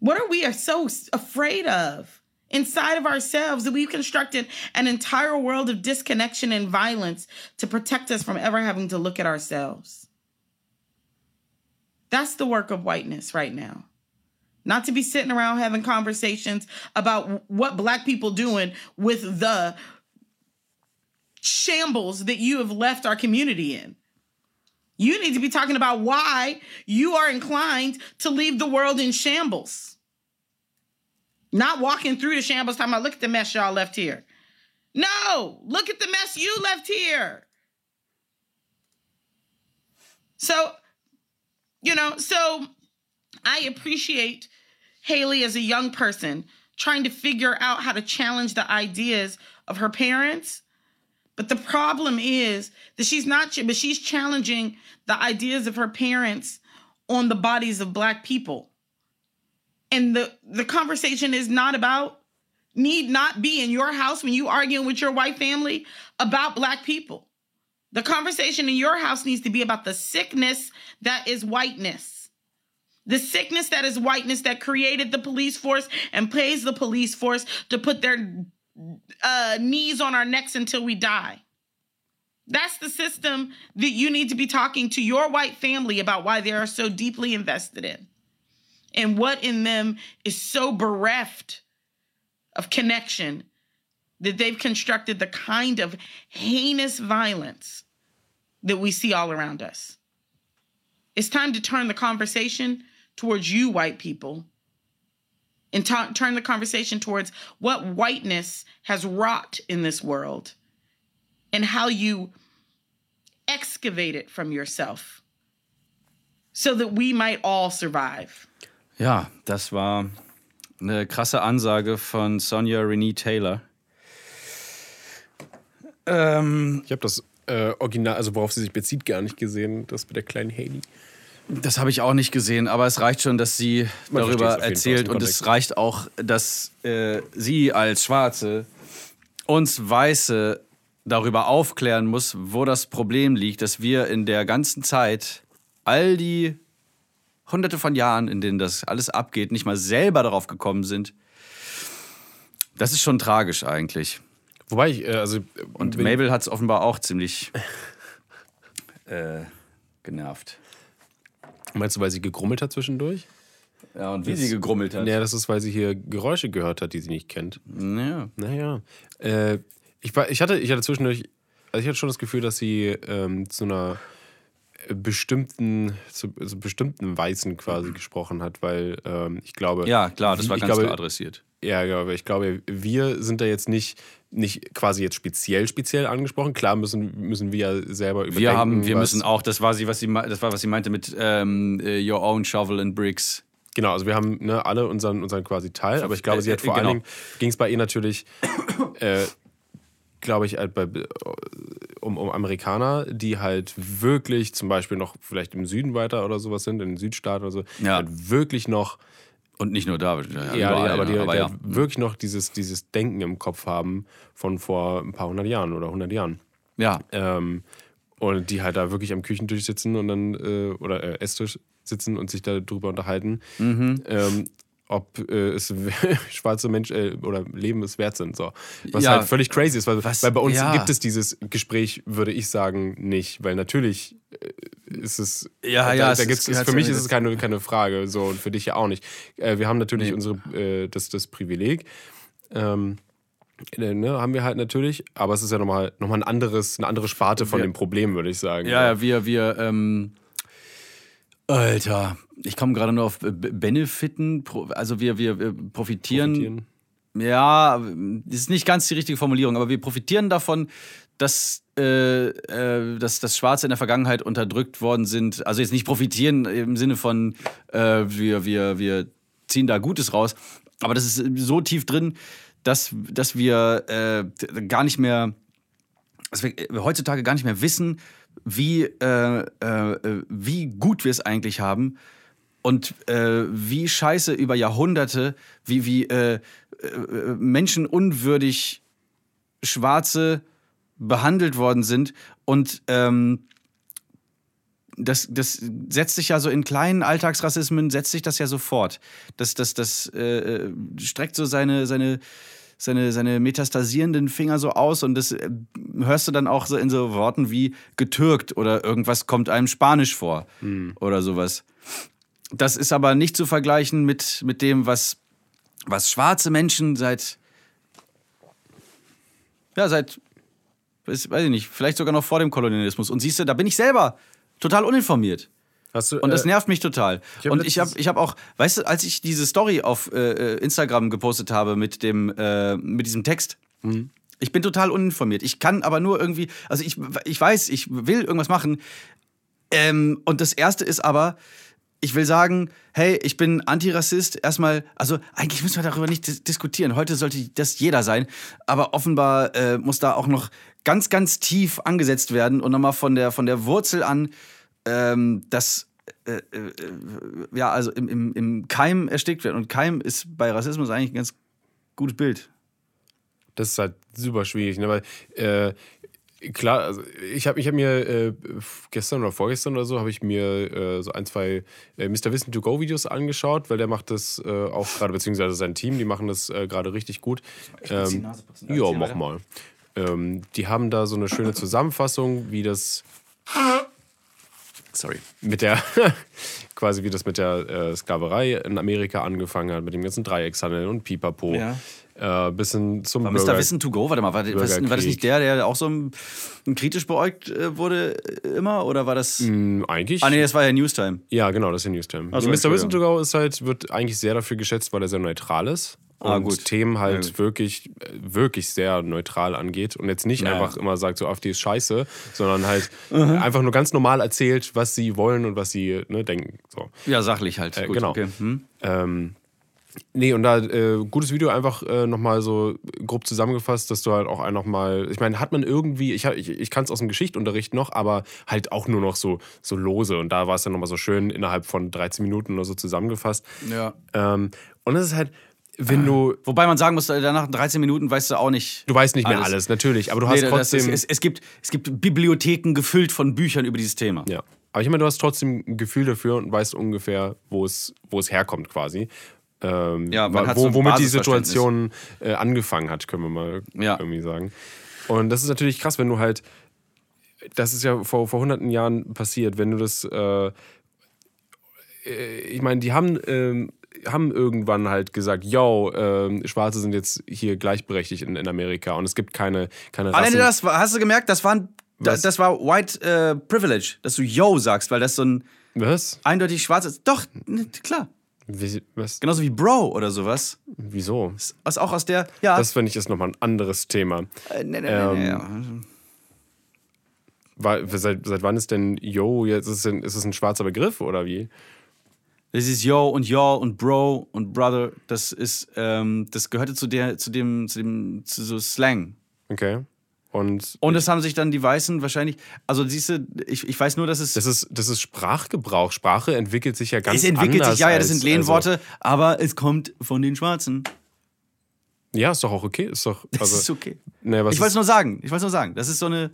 What are we are so afraid of inside of ourselves that we've constructed an entire world of disconnection and violence to protect us from ever having to look at ourselves? That's the work of whiteness right now. Not to be sitting around having conversations about what black people doing with the shambles that you have left our community in. You need to be talking about why you are inclined to leave the world in shambles. Not walking through the shambles, talking about, look at the mess y'all left here. No, look at the mess you left here. So you know, so I appreciate Haley as a young person trying to figure out how to challenge the ideas of her parents. But the problem is that she's not, but she's challenging the ideas of her parents on the bodies of black people. And the, the conversation is not about, need not be in your house when you arguing with your white family about black people. The conversation in your house needs to be about the sickness that is whiteness. The sickness that is whiteness that created the police force and pays the police force to put their uh, knees on our necks until we die. That's the system that you need to be talking to your white family about why they are so deeply invested in and what in them is so bereft of connection that they've constructed the kind of heinous violence that we see all around us. It's time to turn the conversation towards you, white people, and ta- turn the conversation towards what whiteness has wrought in this world and how you excavate it from yourself so that we might all survive. Ja, das war eine krasse Ansage von Sonja Renee Taylor. Ähm, Ich habe das äh, Original, also worauf sie sich bezieht, gar nicht gesehen. Das mit der kleinen Haley. Das habe ich auch nicht gesehen, aber es reicht schon, dass sie Man darüber erzählt und es reicht auch, dass äh, sie als Schwarze uns Weiße darüber aufklären muss, wo das Problem liegt, dass wir in der ganzen Zeit all die hunderte von Jahren, in denen das alles abgeht, nicht mal selber darauf gekommen sind. Das ist schon tragisch eigentlich. Wobei ich, äh, also. Und Mabel hat es offenbar auch ziemlich äh, genervt. Meinst du, weil sie gegrummelt hat zwischendurch? Ja, und wie sie gegrummelt hat. Ja, das ist, weil sie hier Geräusche gehört hat, die sie nicht kennt. Ja. Naja. Äh, ich, ich, hatte, ich hatte zwischendurch, also ich hatte schon das Gefühl, dass sie ähm, zu einer bestimmten, zu, zu bestimmten Weißen quasi gesprochen hat, weil ähm, ich glaube. Ja, klar, das war ich ganz glaube, klar adressiert. Ja, ja, aber ich glaube, wir sind da jetzt nicht, nicht quasi jetzt speziell speziell angesprochen. Klar müssen, müssen wir ja selber überdenken. Wir haben, wir müssen auch, das war sie, was sie, das war, was sie meinte mit ähm, äh, Your Own Shovel and Bricks. Genau, also wir haben ne, alle unseren, unseren quasi Teil, aber ich glaube, sie hat Äh, vor genau. allen Dingen, ging es bei ihr natürlich, äh, glaube ich, halt bei, um, um Amerikaner, die halt wirklich zum Beispiel noch vielleicht im Süden weiter oder sowas sind, in den Südstaaten oder so, die Ja. halt wirklich noch, Und nicht nur da, ja, ja, überall, aber die, ja, die ja. halt wirklich noch dieses, dieses Denken im Kopf haben von vor ein paar hundert Jahren oder hundert Jahren. ja. Ähm, und die halt da wirklich am Küchentisch sitzen und dann, äh, oder äh, Esstisch sitzen und sich darüber unterhalten, Mhm. ähm, ob äh, es schwarze Menschen äh, oder Leben es wert sind. So. Was Ja. halt völlig crazy ist, weil, weil bei uns ja. gibt es dieses Gespräch, würde ich sagen, nicht. Weil natürlich äh, ist es. Ja, da, ja, Da ist- gibt's, gehört für mich ist es keine, keine Frage. So, und für dich ja auch nicht. Äh, wir haben natürlich Nee. unsere, äh, das, das Privileg. Ähm, äh, ne, haben wir halt natürlich, aber es ist ja nochmal noch mal ein anderes, eine andere Sparte von Wir- dem Problem, würde ich sagen. Ja, ja, wir, wir, ähm, Alter, ich komme gerade nur auf Benefiten, also wir, wir, wir profitieren, Profitieren. ja, das ist nicht ganz die richtige Formulierung, aber wir profitieren davon, dass, äh, äh, dass, dass Schwarze in der Vergangenheit unterdrückt worden sind. Also jetzt nicht profitieren im Sinne von, äh, wir, wir, wir ziehen da Gutes raus, aber das ist so tief drin, dass, dass wir äh, gar nicht mehr dass wir heutzutage gar nicht mehr wissen, wie, äh, äh, wie gut wir es eigentlich haben und äh, wie scheiße über Jahrhunderte, wie, wie äh, äh, menschenunwürdig Schwarze behandelt worden sind. Und ähm, das, das setzt sich ja so in kleinen Alltagsrassismen, setzt sich das ja sofort. Das, das, das äh, streckt so seine, seine, seine, seine metastasierenden Finger so aus und das äh, hörst du dann auch so in so Worten wie getürkt oder irgendwas kommt einem Spanisch vor oder sowas. Das ist aber nicht zu vergleichen mit, mit dem, was, was schwarze Menschen seit, ja, seit, weiß ich nicht, vielleicht sogar noch vor dem Kolonialismus. Und siehst du, da bin ich selber total uninformiert. Du, Und das äh, nervt mich total. ich und ich habe ich hab auch, weißt du, als ich diese Story auf äh, Instagram gepostet habe mit, dem, äh, mit diesem Text, Mhm. ich bin total uninformiert. Ich kann aber nur irgendwie, also ich, ich weiß, ich will irgendwas machen. Ähm, und das Erste ist aber, ich will sagen, hey, ich bin Antirassist. Erstmal, also eigentlich müssen wir darüber nicht dis diskutieren. Heute sollte das jeder sein. Aber offenbar äh, muss da auch noch ganz, ganz tief angesetzt werden und nochmal von der, von der Wurzel an, ähm, das äh, äh, ja, also im, im, im Keim erstickt werden. Und Keim ist bei Rassismus eigentlich ein ganz gutes Bild. Das ist halt super schwierig, ne? weil äh, klar, also ich habe ich hab mir äh, gestern oder vorgestern oder so, habe ich mir äh, so ein, zwei äh, Mr. Wissen to Go Videos angeschaut, weil der macht das äh, auch gerade, beziehungsweise sein Team, die machen das äh, gerade richtig gut. Ähm, ja, mach mal. Ähm, die haben da so eine schöne Zusammenfassung, wie das Sorry. mit der, quasi wie das mit der äh, Sklaverei in Amerika angefangen hat, mit dem ganzen Dreieckshandel und Pipapo. Ja. Äh, bis hin zum War Bürger. Mr. Wissen to go? Warte mal, war, was, war das nicht der, der auch so ein, ein kritisch beäugt äh, wurde äh, immer? Oder war das. Hm, eigentlich. Ah, nee, das war ja Newstime. Ja, genau, das ist der Newstime. Ach so, Mr. Wissen to go ist halt, wird eigentlich sehr dafür geschätzt, weil er sehr neutral ist. Und Ah, gut. Themen halt Ja, wirklich, wirklich sehr neutral angeht. Und jetzt nicht Ja. einfach immer sagt, so AfD ist scheiße, sondern halt einfach nur ganz normal erzählt, was sie wollen und was sie ne, denken. So. Ja, sachlich halt. Äh, Gut, genau. Okay. Hm? Ähm, nee, und da äh, gutes Video einfach äh, nochmal so grob zusammengefasst, dass du halt auch einfach mal, ich meine, hat man irgendwie, ich, ich, ich kann es aus dem Geschichtsunterricht noch, aber halt auch nur noch so, so lose. Und da war es dann nochmal so schön innerhalb von 13 Minuten oder so zusammengefasst. Ja. Ähm, und es ist halt, wenn du, Wobei man sagen muss, danach 13 Minuten weißt du auch nicht. du weißt nicht mehr Alles. natürlich, aber du Nee, hast das trotzdem. ist, es, es, gibt, es gibt Bibliotheken gefüllt von Büchern über dieses Thema. Ja. Aber ich meine, du hast trotzdem ein Gefühl dafür und weißt ungefähr, wo es, wo es herkommt quasi. Ähm, Ja, man wa- hat wo, so womit die. Situation äh, angefangen hat, können wir mal Ja. irgendwie sagen. Und das ist natürlich krass, wenn du halt, das ist ja vor, vor hunderten Jahren passiert, wenn du das, äh, äh, ich meine, die haben, ähm, haben irgendwann halt gesagt, yo, ähm, Schwarze sind jetzt hier gleichberechtigt in, in Amerika und es gibt keine, keine Alleine Rassen. das, war- hast du gemerkt, das, waren, da- Was? das war White äh, Privilege, dass du Yo sagst, weil das so ein Was? eindeutig schwarz ist. Doch, ne, klar. Wie, was? Genauso wie Bro oder sowas. Wieso? Was auch aus der. Ja. Das finde ich ist nochmal ein anderes Thema. äh, ne, ne, ähm, ne, ne, War, seit, seit wann ist denn Yo, jetzt ist es, ein, ist es ein schwarzer Begriff oder wie? Das ist Yo und Yo und Bro und Brother. Das ist, ähm, das gehörte zu der, zu dem, zu dem, zu so Slang. Okay. Und Und das haben sich dann die Weißen wahrscheinlich. Also siehst du, ich, ich weiß nur, dass es. das ist, das ist Sprachgebrauch. Sprache entwickelt sich ja ganz es entwickelt anders. sich, ja, ja, das sind Lehnworte, aber es kommt von den Schwarzen. Also, ja, ist doch auch okay. Ist doch, Das also, ist okay. ne, was Ich wollte es nur sagen. Ich wollte es nur sagen. Das ist so eine.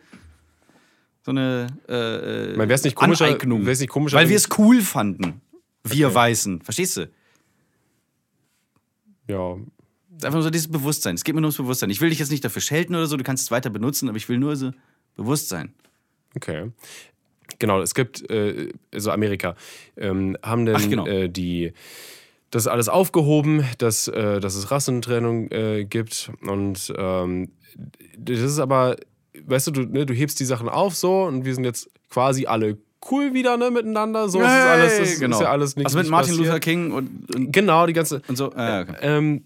So eine. Äh, meine, wär's nicht komischer- Aneignung. nicht komischer, Weil wir es cool fanden. Wir Okay. Weißen. Verstehst du? ja, Es ist einfach nur so dieses Bewusstsein. Es geht mir nur ums Bewusstsein. Ich will dich jetzt nicht dafür schelten oder so, du kannst es weiter benutzen, aber ich will nur so Bewusstsein. okay. Genau, es gibt, äh, also Amerika, ähm, haben denn Ach, genau. äh, die das alles aufgehoben, dass, äh, dass es Rassentrennung äh, gibt. Und ähm, das ist aber, weißt du, du, ne, du hebst die Sachen auf so und wir sind jetzt quasi alle cool wieder ne, miteinander. So es ist alles, das genau. ist ja alles nicht Also mit Martin passiert. Luther King und, und, Genau, die ganze. und so. Ah, okay. Ähm,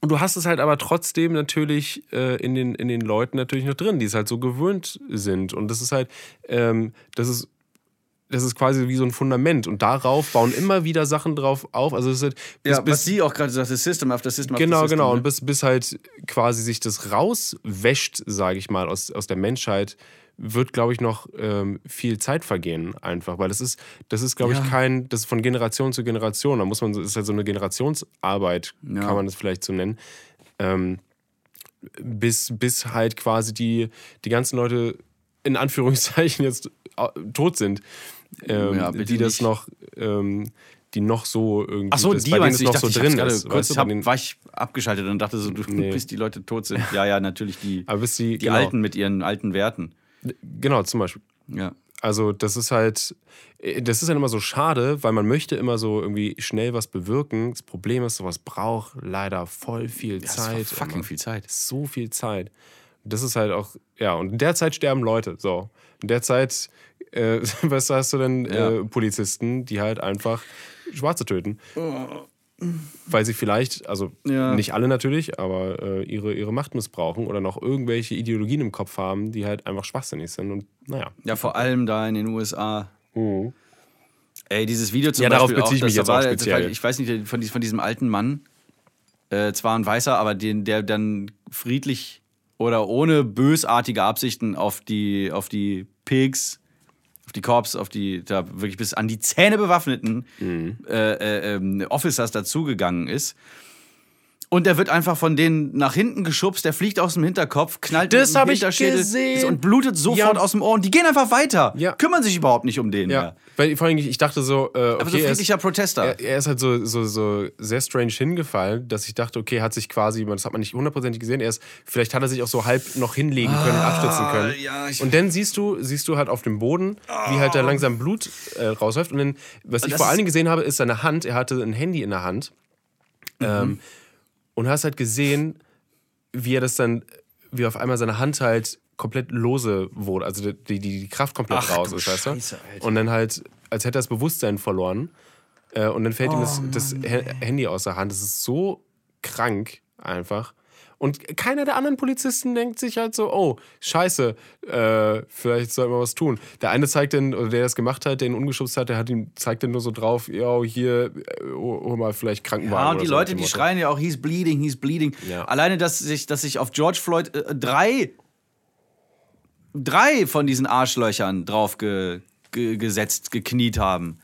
und du hast es halt aber trotzdem natürlich äh, in, den, in den Leuten natürlich noch drin, die es halt so gewöhnt sind. Und das ist halt, ähm, das ist, das ist quasi wie so ein Fundament. Und darauf bauen immer wieder Sachen drauf auf. Also es ist halt, bis, Ja, bis, was sie auch gerade sagte, System after System after Genau, System. genau. ne? Und bis, bis halt quasi sich das rauswäscht, sage ich mal, aus, aus der Menschheit, wird, glaube ich, noch ähm, viel Zeit vergehen, einfach. Weil das ist, das ist, glaube Ja. ich, kein, das ist von Generation zu Generation. Da muss man, das ist halt so eine Generationsarbeit, Ja. kann man das vielleicht so nennen. Ähm, bis, bis halt quasi die, die ganzen Leute in Anführungszeichen jetzt tot sind. Ähm, Ja, die das nicht. noch, ähm, die noch so irgendwie, Ach so, das, die bei denen es noch dachte, so drin ist. kurz hab, war ich abgeschaltet und dachte so, du, Nee. bis die Leute tot sind. Ja, ja, natürlich die, Aber bis die, die genau, Alten mit ihren alten Werten. Genau, zum Beispiel. Ja. Also, das ist halt, äh, das ist dann immer so schade, weil man möchte immer so irgendwie schnell was bewirken. Das Problem ist, sowas braucht leider voll viel war Zeit. fucking viel Zeit. So viel Zeit. Das ist halt auch, ja, und in der Zeit sterben Leute. So. In der Zeit, äh, was hast du denn, Ja. äh, Polizisten, die halt einfach Schwarze töten. Weil sie vielleicht, also Ja. nicht alle natürlich, aber äh, ihre, ihre Macht missbrauchen oder noch irgendwelche Ideologien im Kopf haben, die halt einfach schwachsinnig sind. Und naja. Ja, vor allem da in den USA. Ey, dieses Video zum Ja, darauf Beispiel beziehe ich auch, mich jetzt auch war- speziell. Ich weiß nicht, von, von diesem alten Mann, äh, zwar ein Weißer, aber den, der dann friedlich oder ohne bösartige Absichten auf die, auf die Pigs, die Corps, auf die da wirklich bis an die Zähne bewaffneten Mhm. äh, äh, ähm, Officers dazugegangen ist. Und der wird einfach von denen nach hinten geschubst, der fliegt aus dem Hinterkopf, knallt Das mit dem Hinterschädel gesehen. und blutet sofort Ja. aus dem Ohr. Und die gehen einfach weiter. Ja. Kümmern sich überhaupt nicht um den. Ja. mehr. Weil vor allem, ich dachte so, äh, okay, Aber so er ist- friedlicher Protester. Er, er ist halt so, so, so sehr strange hingefallen, dass ich dachte, okay, hat sich quasi, das hat man nicht hundertprozentig gesehen, er ist, vielleicht hat er sich auch so halb noch hinlegen können und abstützen können. Ah, ja, ich- und dann siehst du, siehst du halt auf dem Boden, wie halt da langsam Blut äh, rausläuft. Und dann, was ich das vor allen Dingen gesehen habe, ist seine Hand. Er hatte ein Handy in der Hand. Mhm. Ähm, und hast halt gesehen, wie er das dann, wie auf einmal seine Hand halt komplett lose wurde, also die, die, die Kraft komplett Ach, raus ist, weißt du? Und dann halt, als hätte er das Bewusstsein verloren. Äh, und dann fällt ihm Oh, das, das Ha- Handy aus der Hand. Das ist so krank einfach. Und keiner der anderen Polizisten denkt sich halt so, oh, scheiße, äh, vielleicht sollten wir was tun. Der eine zeigt dann, oder der das gemacht hat, der ihn umgeschubst hat, der hat ihm, zeigt dann nur so drauf, ja, hier, äh, hol mal vielleicht Krankenwagen. Ja, und die so Leute, die schreien ja auch, he's bleeding, he's bleeding. Ja. Alleine, dass sich, dass sich auf George Floyd äh, drei, drei von diesen Arschlöchern drauf ge, ge, gesetzt, gekniet haben.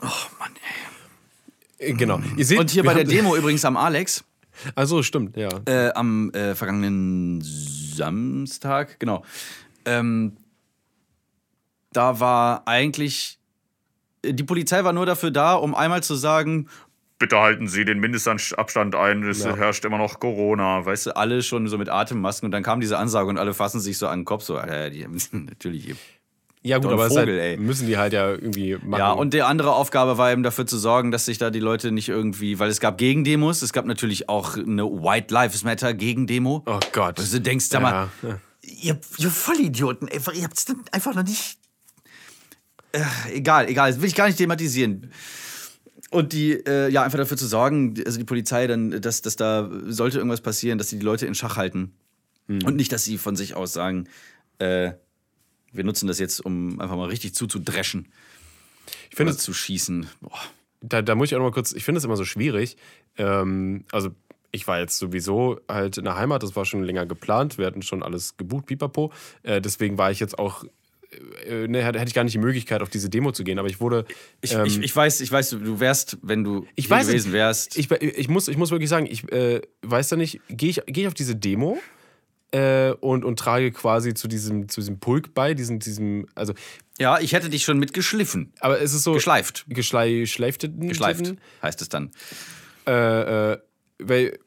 Oh Mann, ey. Äh, Genau. Ihr seht, Und hier bei der Demo übrigens am Alex, Also stimmt, ja. äh, am äh, vergangenen Samstag, genau. Ähm, da war eigentlich. Die Polizei war nur dafür da, um einmal zu sagen, bitte halten Sie den Mindestabstand ein, es Ja. herrscht immer noch Corona. Weißt du, alle schon so mit Atemmasken und dann kam diese Ansage und alle fassen sich so an den Kopf, so, Alter, die natürlich. Ja, gut, aber Vogel, halt, müssen die halt ja irgendwie machen. Ja, und die andere Aufgabe war eben dafür zu sorgen, dass sich da die Leute nicht irgendwie, weil es gab Gegendemos, es gab natürlich auch eine White Lives Matter Gegendemo. Oh Gott. Also du denkst, mal, ja. ihr, ihr Vollidioten, einfach, ihr habt es einfach noch nicht. Äh, egal, egal, das will ich gar nicht thematisieren. Und die, äh, ja, einfach dafür zu sorgen, also die Polizei dann, dass, dass da sollte irgendwas passieren, dass sie die Leute in Schach halten. Und nicht, dass sie von sich aus sagen, äh, wir nutzen das jetzt, um einfach mal richtig zuzudreschen. Ich finde Oder zu schießen. Boah. da, da muss ich auch noch mal kurz, ich finde es immer so schwierig. Ähm, also ich war jetzt sowieso halt in der Heimat, das war schon länger geplant, wir hatten schon alles gebucht, pipapo. Äh, deswegen war ich jetzt auch, äh, ne, hätte ich gar nicht die Möglichkeit, auf diese Demo zu gehen, aber ich wurde. Ich, ähm, ich, ich weiß, ich weiß, du wärst, wenn du ich gewesen wärst. Ich, ich, muss, ich muss wirklich sagen, ich äh, weiß da nicht, gehe ich, geh ich auf diese Demo äh, und, und trage quasi zu diesem, zu diesem Pulk bei, diesem, diesem, also, ja, ich hätte dich schon mit geschliffen. aber es ist so. Geschleift. Geschlei, geschleiften. Geschleift heißt es dann. Äh, äh, weil,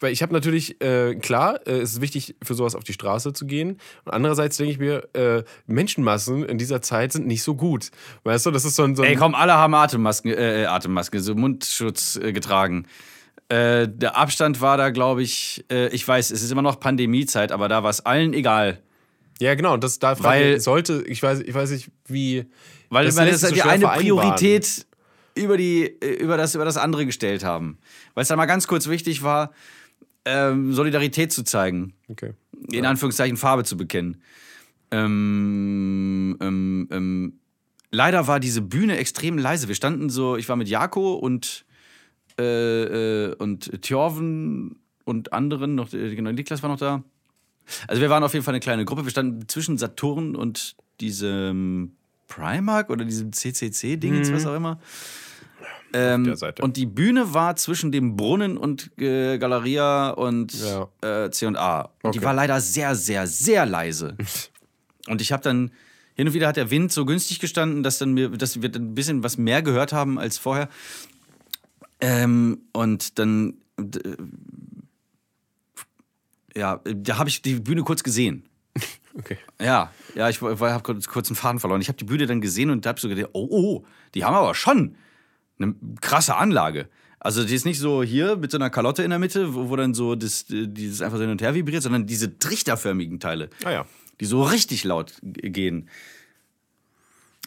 weil ich habe natürlich, äh, klar, äh, es ist wichtig, für sowas auf die Straße zu gehen. Und andererseits denke ich mir, äh, Menschenmassen in dieser Zeit sind nicht so gut. Weißt du, das ist so ein. So ein Ey, komm, alle haben Atemmasken, äh, Atemmasken, so Mundschutz äh, getragen. Äh, der Abstand war da, glaube ich, äh, ich weiß, es ist immer noch Pandemiezeit, aber da war es allen egal. ja, genau. Das da Weil- sollte, ich weiß, ich weiß nicht, wie. Weil Das wir lässt das die so schwer eine. Priorität über, die, äh, über, das, über das andere gestellt haben. Weil es da mal ganz kurz wichtig war, ähm, Solidarität zu zeigen. Okay. in Anführungszeichen Farbe zu bekennen. Ähm, ähm, ähm, leider war diese Bühne extrem leise. Wir standen so, ich war mit Jako und, äh, äh, und Thjorven und anderen, noch, äh, genau, Niklas war noch da. Also wir waren auf jeden Fall eine kleine Gruppe. Wir standen zwischen Saturn und diesem Primark oder diesem CCC-Ding, was auch immer. Ähm, der Seite. und die Bühne war zwischen dem Brunnen und äh, Galeria und Ja. äh, C&A. Und Okay. die war leider sehr, sehr, sehr leise. und ich habe dann, hin und wieder hat der Wind so günstig gestanden, dass, dann mir, dass wir ein bisschen was mehr gehört haben als vorher. Ähm, und dann, d- ja, da habe ich die Bühne kurz gesehen. Okay. Ja, ja, ich habe kurz, kurz einen Faden verloren. Ich habe die Bühne dann gesehen und habe so gedacht, oh, oh, die haben aber schon eine krasse Anlage. Also die ist nicht so hier mit so einer Kalotte in der Mitte, wo, wo dann so das, dieses einfach so hin und her vibriert, sondern diese trichterförmigen Teile, Ah ja. die so richtig laut gehen.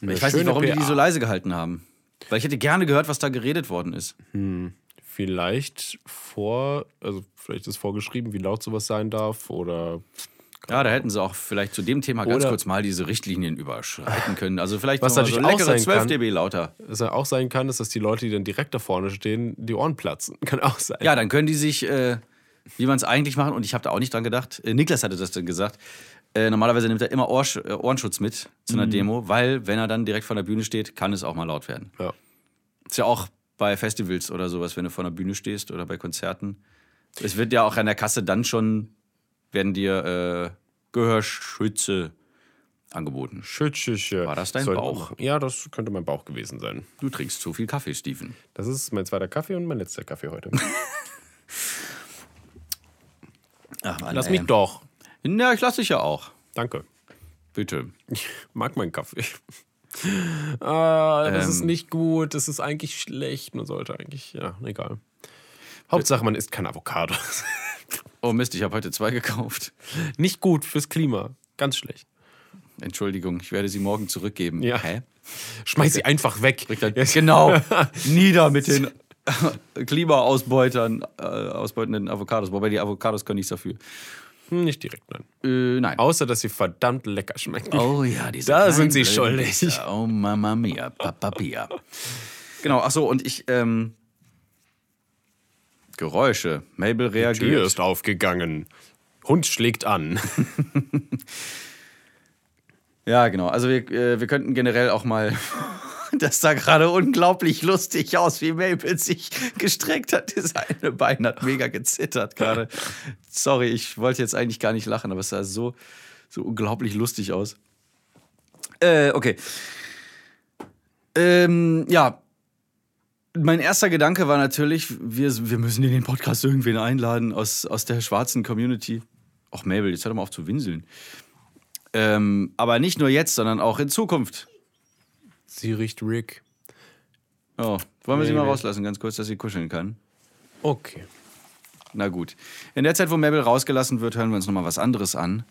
Eine ich weiß nicht, warum die die PA. so leise gehalten haben. Weil ich hätte gerne gehört, was da geredet worden ist. Vielleicht vor, also vielleicht ist vorgeschrieben, wie laut sowas sein darf oder. Ja, da hätten sie auch vielleicht zu dem Thema ganz kurz mal diese Richtlinien überschreiten können. Also vielleicht Was so natürlich auch leckere sein 12 kann- dB lauter. Was ja auch sein kann, ist, dass die Leute, die dann direkt da vorne stehen, die Ohren platzen. Kann auch sein. Ja, dann können die sich, äh, wie man es eigentlich machen, und ich habe da auch nicht dran gedacht, äh, Niklas hatte das dann gesagt, äh, normalerweise nimmt er immer Ohrsch äh, Ohrenschutz mit zu einer Demo, weil wenn er dann direkt vor der Bühne steht, kann es auch mal laut werden. Ja. Ist ja auch bei Festivals oder sowas, wenn du vor einer Bühne stehst oder bei Konzerten. Es wird ja auch an der Kasse dann schon, werden dir äh, Gehörschütze angeboten. Schütschische. War das dein man Bauch? Ja, das könnte mein Bauch gewesen sein. Du trinkst zu viel Kaffee, Steven. Das ist mein zweiter Kaffee und mein letzter Kaffee heute. Ach, Mann, Lass ey. mich doch. Ja, ich lasse dich ja auch. Danke. Bitte. Ich mag meinen Kaffee. ah, das Ähm. ist nicht gut. Das ist eigentlich schlecht. Man sollte eigentlich, ja, egal. Hauptsache, man isst kein Avocado. Oh Mist, ich habe heute zwei gekauft. nicht gut fürs Klima. Ganz schlecht. Entschuldigung, ich werde sie morgen zurückgeben. Ja. Hä? Schmeiß sie einfach weg. Genau. Nieder mit den Klimaausbeutern, äh, ausbeutenden Avocados. Wobei die Avocados können nichts dafür. Hm, Nicht direkt, nein. Äh, nein. Außer, dass sie verdammt lecker schmecken. Oh ja, diese Da sind sie schuldig. Wichser. Oh Mama mia, Papa Pia. Genau, ach so, und ich, ähm, Geräusche. Mabel Tür reagiert. ist aufgegangen. Hund schlägt an. Ja, genau. Also wir, äh, wir könnten generell auch mal. Das sah gerade unglaublich lustig aus, wie Mabel sich gestreckt hat. Das eine Bein hat mega gezittert gerade. Sorry, ich wollte jetzt eigentlich gar nicht lachen, aber es sah so, so unglaublich lustig aus. Äh, okay. Ähm, ja. Mein erster Gedanke war natürlich, wir, wir müssen in den Podcast irgendwen einladen aus, aus der schwarzen Community. Och, Mabel, jetzt hör doch mal auf zu winseln. Ähm, aber nicht nur jetzt, sondern auch in Zukunft. Sie riecht Rick. Oh, wollen wir sie mal nee. rauslassen, ganz kurz, dass sie kuscheln kann? Okay. Na gut. In der Zeit, wo Mabel rausgelassen wird, hören wir uns nochmal was anderes an.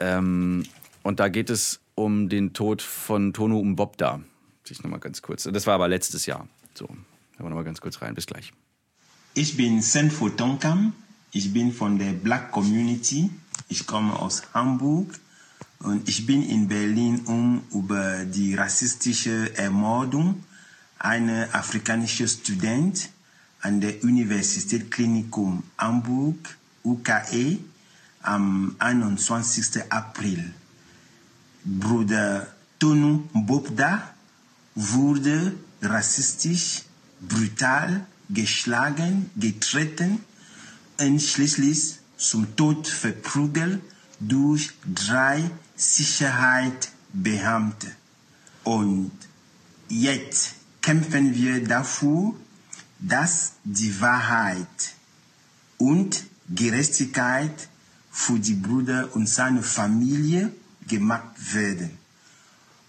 Ähm, und da geht es um den Tod von Tono Mbobda. Ich nochmal ganz kurz. Das war aber letztes Jahr. So, hören wir nochmal ganz kurz rein. Bis gleich. Ich bin Senfo Tonkam. Ich bin von der Black Community. Ich komme aus Hamburg und ich bin in Berlin, um über die rassistische Ermordung einer afrikanischen Student an der Universität Klinikum Hamburg, UKE, am 21. April. Bruder Tonu Mbobda wurde rassistisch, brutal geschlagen, getreten und schließlich zum Tod verprügelt durch drei Sicherheitsbeamte. Und jetzt kämpfen wir dafür, dass die Wahrheit und Gerechtigkeit für die Brüder und seine Familie gemacht werden.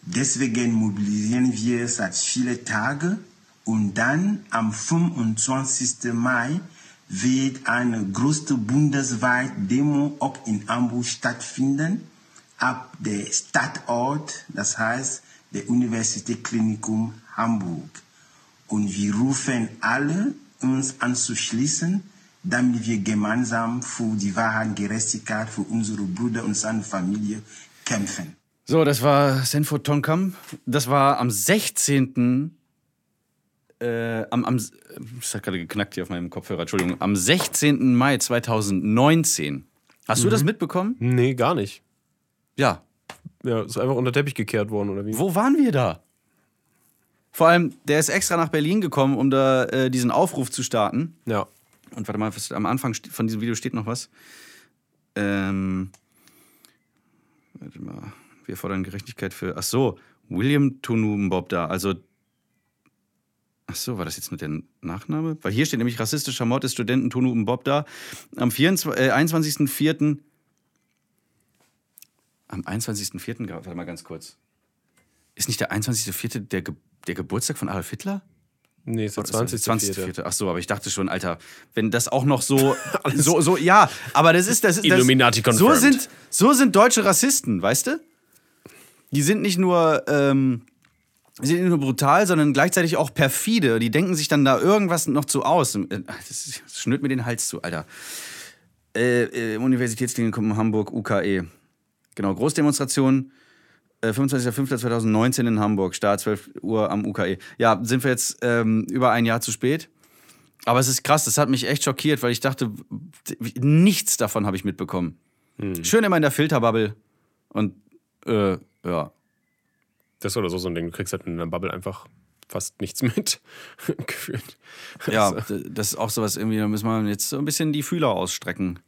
Deswegen mobilisieren wir seit vielen Tagen und dann am 25. Mai wird eine große bundesweite Demo auch in Hamburg stattfinden, ab der Stadtort, das heißt der Universitätsklinikum Hamburg. Und wir rufen alle, uns anzuschließen, damit wir gemeinsam für die Wahrheit und Gerechtigkeit für unsere Brüder und seine Familie kämpfen. So, das war Senfo Tonkam. Das war am 16. Äh, am, am, hat gerade geknackt hier auf meinem Kopfhörer, Entschuldigung. Am 16. Mai 2019. Hast du das mitbekommen? Nee, gar nicht. Ja. Ja, ist einfach unter Teppich gekehrt worden, oder wie? Wo waren wir da? Vor allem, der ist extra nach Berlin gekommen, um da äh, diesen Aufruf zu starten. Ja. Und warte mal, was, am Anfang von diesem Video steht noch was. Ähm, warte mal. Wir fordern Gerechtigkeit für. Ach so, William Tunumbobda. Also. Ach so, war das jetzt nur der Nachname? Weil hier steht nämlich rassistischer Mord des Studenten Tunumbobda am 24 äh, 21.04. Am 21.04. ge- Warte mal ganz kurz. Ist nicht der 21.04. Der, Ge der Geburtstag von Adolf Hitler? Nee, ist der Oder ist das 20. 20. Ach so, aber ich dachte schon, Alter, wenn das auch noch so, so, so, ja, aber das ist, das ist, das, Illuminati so confirmed. sind, so sind deutsche Rassisten, weißt du? Die sind nicht nur, ähm, sind nicht nur brutal, sondern gleichzeitig auch perfide. Die denken sich dann da irgendwas noch zu aus. Äh, Das, schnürt mir den Hals zu, Alter. Äh, äh, Universitätsklinikum Hamburg, UKE. Genau, Großdemonstration. Äh, 25.05.2019 in Hamburg, Start 12 Uhr am UKE. Ja, sind wir jetzt ähm, über ein Jahr zu spät. Aber es ist krass, das hat mich echt schockiert, weil ich dachte, nichts davon habe ich mitbekommen. Schön immer in der Filterbubble. Und äh, ja, Das ist oder so so ein Ding. Du kriegst halt in der Bubble einfach fast nichts mit. Gefühlt. Ja, Also, das ist auch sowas irgendwie, da müssen wir jetzt so ein bisschen die Fühler ausstrecken.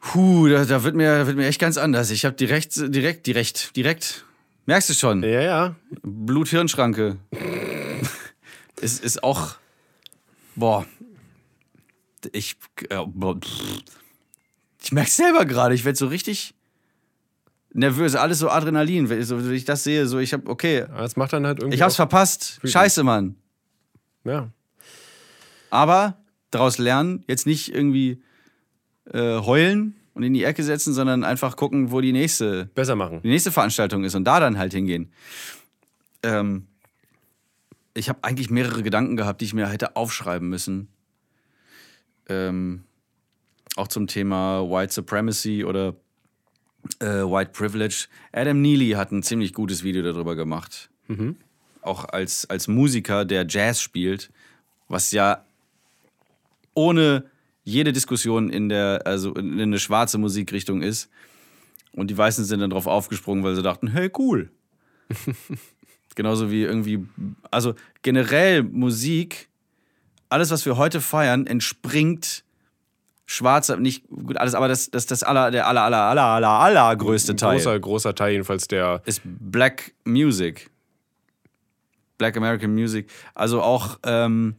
Puh, da, da, wird mir, da wird mir echt ganz anders. Ich habe direkt, direkt, direkt, direkt. Merkst du schon? ja, ja. Blut-Hirn-Schranke. ist, ist auch. Boah. Ich. Äh, ich merke selber gerade, ich werde so richtig nervös. Alles so Adrenalin. Wenn ich, so, wenn ich das sehe, so ich habe, okay, es macht dann halt irgendwie. ich hab's verpasst. Wütend. Scheiße, Mann. Ja. Aber daraus lernen, jetzt nicht irgendwie äh, heulen und in die Ecke setzen, sondern einfach gucken, wo die nächste Besser machen. die nächste Veranstaltung ist und da dann halt hingehen. Ähm, ich habe eigentlich mehrere Gedanken gehabt, die ich mir hätte aufschreiben müssen. Ähm, auch zum Thema White Supremacy oder äh, White Privilege. Adam Neely hat ein ziemlich gutes Video darüber gemacht. Auch als, als Musiker, der Jazz spielt, was ja ohne jede Diskussion in der, also in eine schwarze Musikrichtung ist. Und die Weißen sind dann drauf aufgesprungen, weil sie dachten, hey, cool. Genauso wie irgendwie, also generell Musik, alles, was wir heute feiern, entspringt schwarzer, nicht gut alles, aber das, das, das aller, der aller, aller, aller, aller, aller größte Teil Großer, großer Teil jedenfalls der. ist Black Music. Black American Music. Also auch ähm,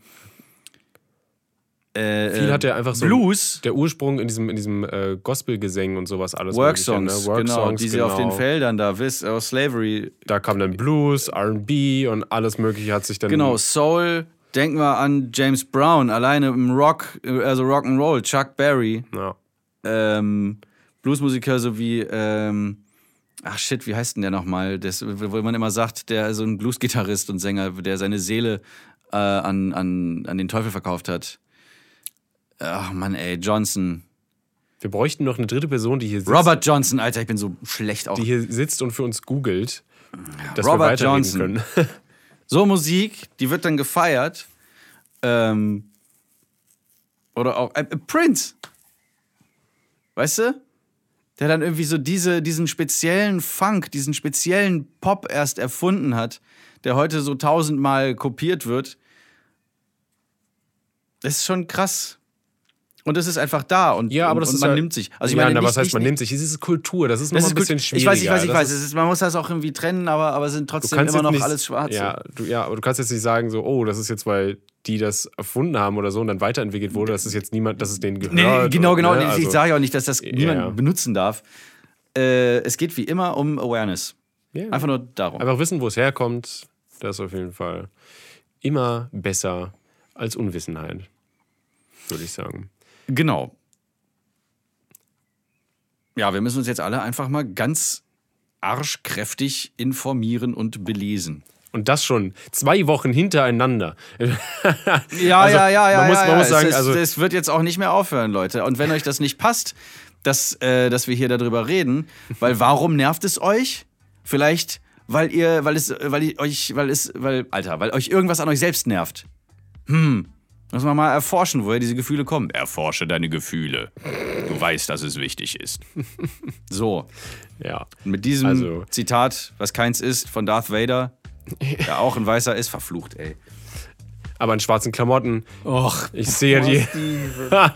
äh, Viel hat er einfach so. Blues, Der Ursprung in diesem, in diesem äh, Gospelgesängen und sowas alles. Worksongs, ne? genau, Worksongs, die sie auf den Feldern da, wisst, aus Slavery. Da kam dann Blues, RB und alles Mögliche hat sich dann. Genau, Soul. Denken wir an James Brown, alleine im Rock, also Rock'n'Roll, Chuck Berry, Ja. ähm, Bluesmusiker sowie, ähm, ach shit, wie heißt denn der nochmal? Das, wo man immer sagt, der so ein Bluesgitarrist und Sänger, der seine Seele äh, an, an, an den Teufel verkauft hat. Ach Mann, ey, Johnson. Wir bräuchten noch eine dritte Person, die hier sitzt, Robert Johnson, Alter, ich bin so schlecht auch. die hier sitzt und für uns googelt, dass Robert wir weiterreden Johnson. können. So Musik, die wird dann gefeiert. Ähm, oder auch äh, Prince. Weißt du? Der dann irgendwie so diese, diesen speziellen Funk, diesen speziellen Pop erst erfunden hat, der heute so tausendmal kopiert wird. Das ist schon krass. Und es ist einfach da und, Ja, aber und, das und ist man ja, nimmt sich. Also ich ja, meine, na, nicht, was heißt, nicht, man nimmt sich? Es ist Kultur, das ist das nochmal ist ein bisschen Ich schwieriger. weiß, ich weiß, ich Das weiß. ist- man muss das auch irgendwie trennen, aber, aber sind trotzdem immer noch nicht, alles schwarz. Ja du, ja, aber du kannst jetzt nicht sagen, so, oh, das ist jetzt, weil die das erfunden haben oder so und dann weiterentwickelt wurde, dass es jetzt niemand, dass es denen gehört. Nee, genau, und, genau. ne, Ich also- sage ja auch nicht, dass das Ja. niemand benutzen darf. Äh, es geht wie immer um Awareness. Ja. Einfach nur darum. Einfach wissen, wo es herkommt, das ist auf jeden Fall immer besser als Unwissenheit, würde ich sagen. Genau. Ja, wir müssen uns jetzt alle einfach mal ganz arschkräftig informieren und belesen. Und das schon zwei Wochen hintereinander. Ja, Also, ja, ja, ja. man muss- ja, man ja. muss sagen, es, also- es wird jetzt auch nicht mehr aufhören, Leute. Und wenn euch das nicht passt, dass, äh, dass wir hier darüber reden, weil warum nervt es euch? Vielleicht, weil ihr, weil es, weil ihr euch, weil es, weil, Alter, weil euch irgendwas an euch selbst nervt. Hm. Muss man mal erforschen, woher diese Gefühle kommen. Erforsche deine Gefühle. Du weißt, dass es wichtig ist. So. Ja. Mit diesem Also- Zitat, was keins ist, von Darth Vader, der auch ein Weißer ist, verflucht, ey. Aber in schwarzen Klamotten. Och, Ich sehe die.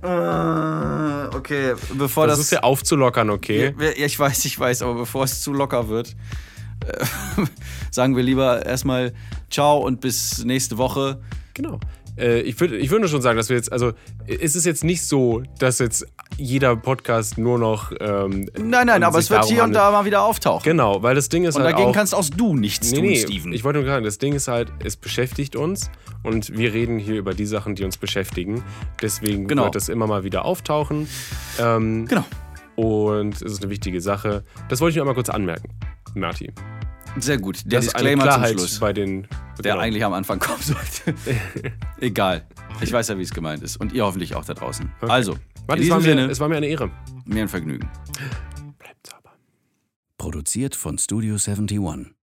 Äh, okay, bevor Das das. ist ja aufzulockern, okay? Ja, ich weiß, ich weiß, aber bevor es zu locker wird, äh, sagen wir lieber erstmal Ciao und bis nächste Woche. Genau. Äh, ich würde ich würd nur schon sagen, dass wir jetzt, also es ist jetzt nicht so, dass jetzt jeder Podcast nur noch. Ähm, Nein, nein, und aber es wird hier und handelt. da mal wieder auftauchen. Genau, weil das Ding ist Und halt dagegen auch, kannst auch du nichts Nee, tun, nee, Steven. ich wollte nur sagen, das Ding ist halt, es beschäftigt uns und wir reden hier über die Sachen, die uns beschäftigen. Deswegen Genau. wird das immer mal wieder auftauchen. Ähm, genau. Und es ist eine wichtige Sache. Das wollte ich nur einmal kurz anmerken, Marti. Sehr gut. Der Das ist eine Disclaimer zum Klarheit Schluss, bei den. der genau. eigentlich am Anfang kommen sollte. Egal. Ich weiß ja, wie es gemeint ist. Und ihr hoffentlich auch da draußen. Also, Marti, in es, war mir, Sinne, es war mir eine Ehre. mir ein Vergnügen. Bleibt sauber. Produziert von Studio 71.